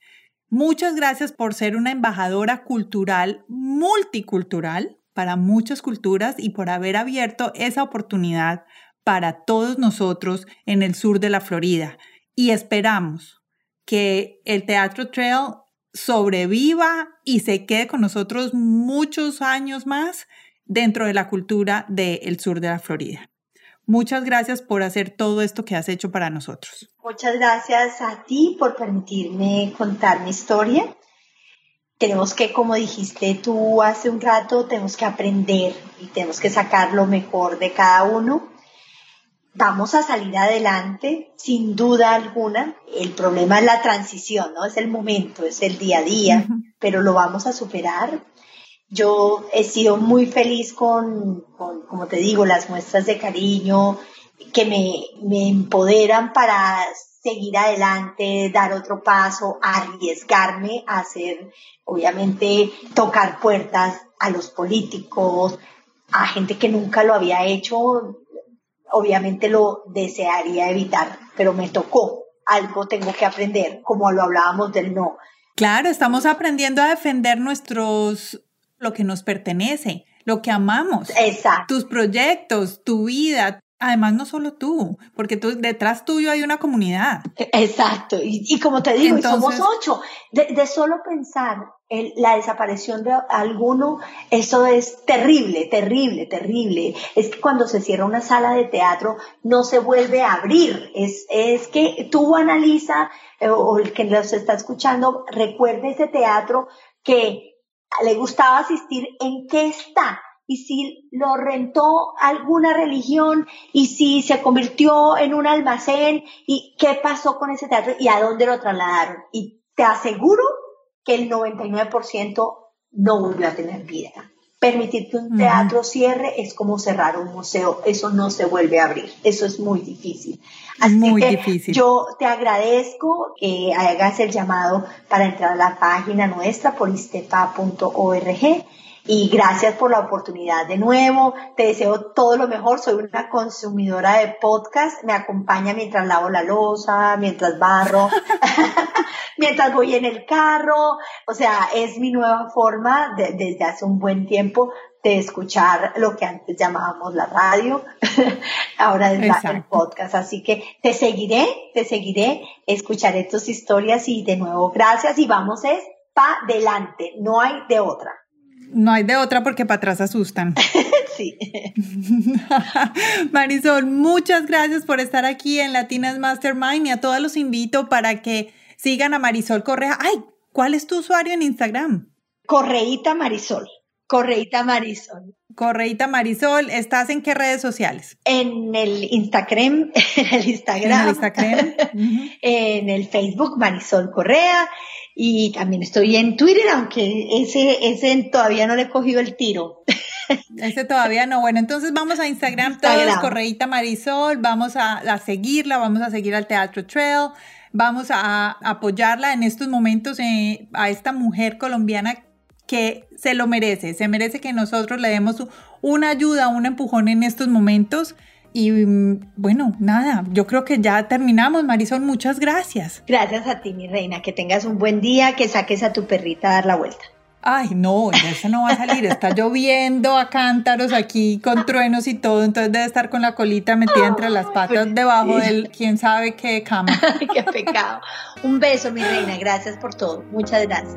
Muchas gracias por ser una embajadora cultural multicultural para muchas culturas y por haber abierto esa oportunidad para todos nosotros en el sur de la Florida. Y esperamos que el Teatro Trail sobreviva y se quede con nosotros muchos años más dentro de la cultura del sur de la Florida. Muchas gracias por hacer todo esto que has hecho para nosotros. Muchas gracias a ti por permitirme contar mi historia. Tenemos que, como dijiste tú hace un rato, tenemos que aprender y tenemos que sacar lo mejor de cada uno. Vamos a salir adelante, sin duda alguna. El problema es la transición, ¿no? Es el momento, es el día a día, pero lo vamos a superar yo he sido muy feliz con, como te digo, las muestras de cariño que me, me empoderan para seguir adelante, dar otro paso, arriesgarme a hacer, obviamente, tocar puertas a los políticos, a gente que nunca lo había hecho, obviamente lo desearía evitar, pero me tocó, algo tengo que aprender, como lo hablábamos del no. Claro, estamos aprendiendo a defender nuestros lo que nos pertenece, lo que amamos. Exacto. Tus proyectos, tu vida. Además, no solo tú, porque tú, detrás tuyo hay una comunidad. Exacto. Y, como te digo, somos ocho. De, solo pensar en la desaparición de alguno, eso es terrible, terrible, terrible. Es que cuando se cierra una sala de teatro, no se vuelve a abrir. Es, es que tú analiza, eh, o el que nos está escuchando, recuerde ese teatro que le gustaba asistir, ¿en qué está? Y si lo rentó alguna religión, y si se convirtió en un almacén, y qué pasó con ese teatro, y a dónde lo trasladaron. Y te aseguro que el 99% no volvió a tener vida. Permitir que un teatro cierre es como cerrar un museo, eso no se vuelve a abrir, eso es muy difícil. Así muy que difícil. Yo te agradezco que hagas el llamado para entrar a la página nuestra por istefa.org y gracias por la oportunidad de nuevo. Te deseo todo lo mejor. Soy una consumidora de podcast. Me acompaña mientras lavo la losa, mientras barro, mientras voy en el carro. O sea, es mi nueva forma desde hace un buen tiempo de escuchar lo que antes llamábamos la radio, ahora es el podcast. Así que te seguiré, te seguiré, escucharé tus historias y de nuevo gracias y vamos es pa' delante, no hay de otra. No hay de otra porque para atrás asustan. sí. Marisol, muchas gracias por estar aquí en Latinas Mastermind y a todos los invito para que sigan a Marisol Correa. Ay, ¿cuál es tu usuario en Instagram? Correita Marisol. Correita Marisol. Correita Marisol, ¿estás en qué redes sociales? En el Instagram, en el Instagram. En el Instagram. en el Facebook Marisol Correa y también estoy en Twitter, aunque ese, ese todavía no le he cogido el tiro. Ese todavía no. Bueno, entonces vamos a Instagram, todos, Correita Marisol, vamos a, seguirla, vamos a seguir al Teatro Trail, vamos a, apoyarla en estos momentos eh, a esta mujer colombiana que se lo merece, se merece que nosotros le demos una ayuda, un empujón en estos momentos. Y mm, bueno, nada, yo creo que ya terminamos, Marisol, muchas gracias. Gracias a ti, mi reina, que tengas un buen día, que saques a tu perrita a dar la vuelta. Ay, no, eso no va a salir, está lloviendo a cántaros aquí con truenos y todo, entonces debe estar con la colita metida entre las patas debajo del quién sabe qué cama. qué pecado. Un beso, mi reina, gracias por todo, muchas gracias.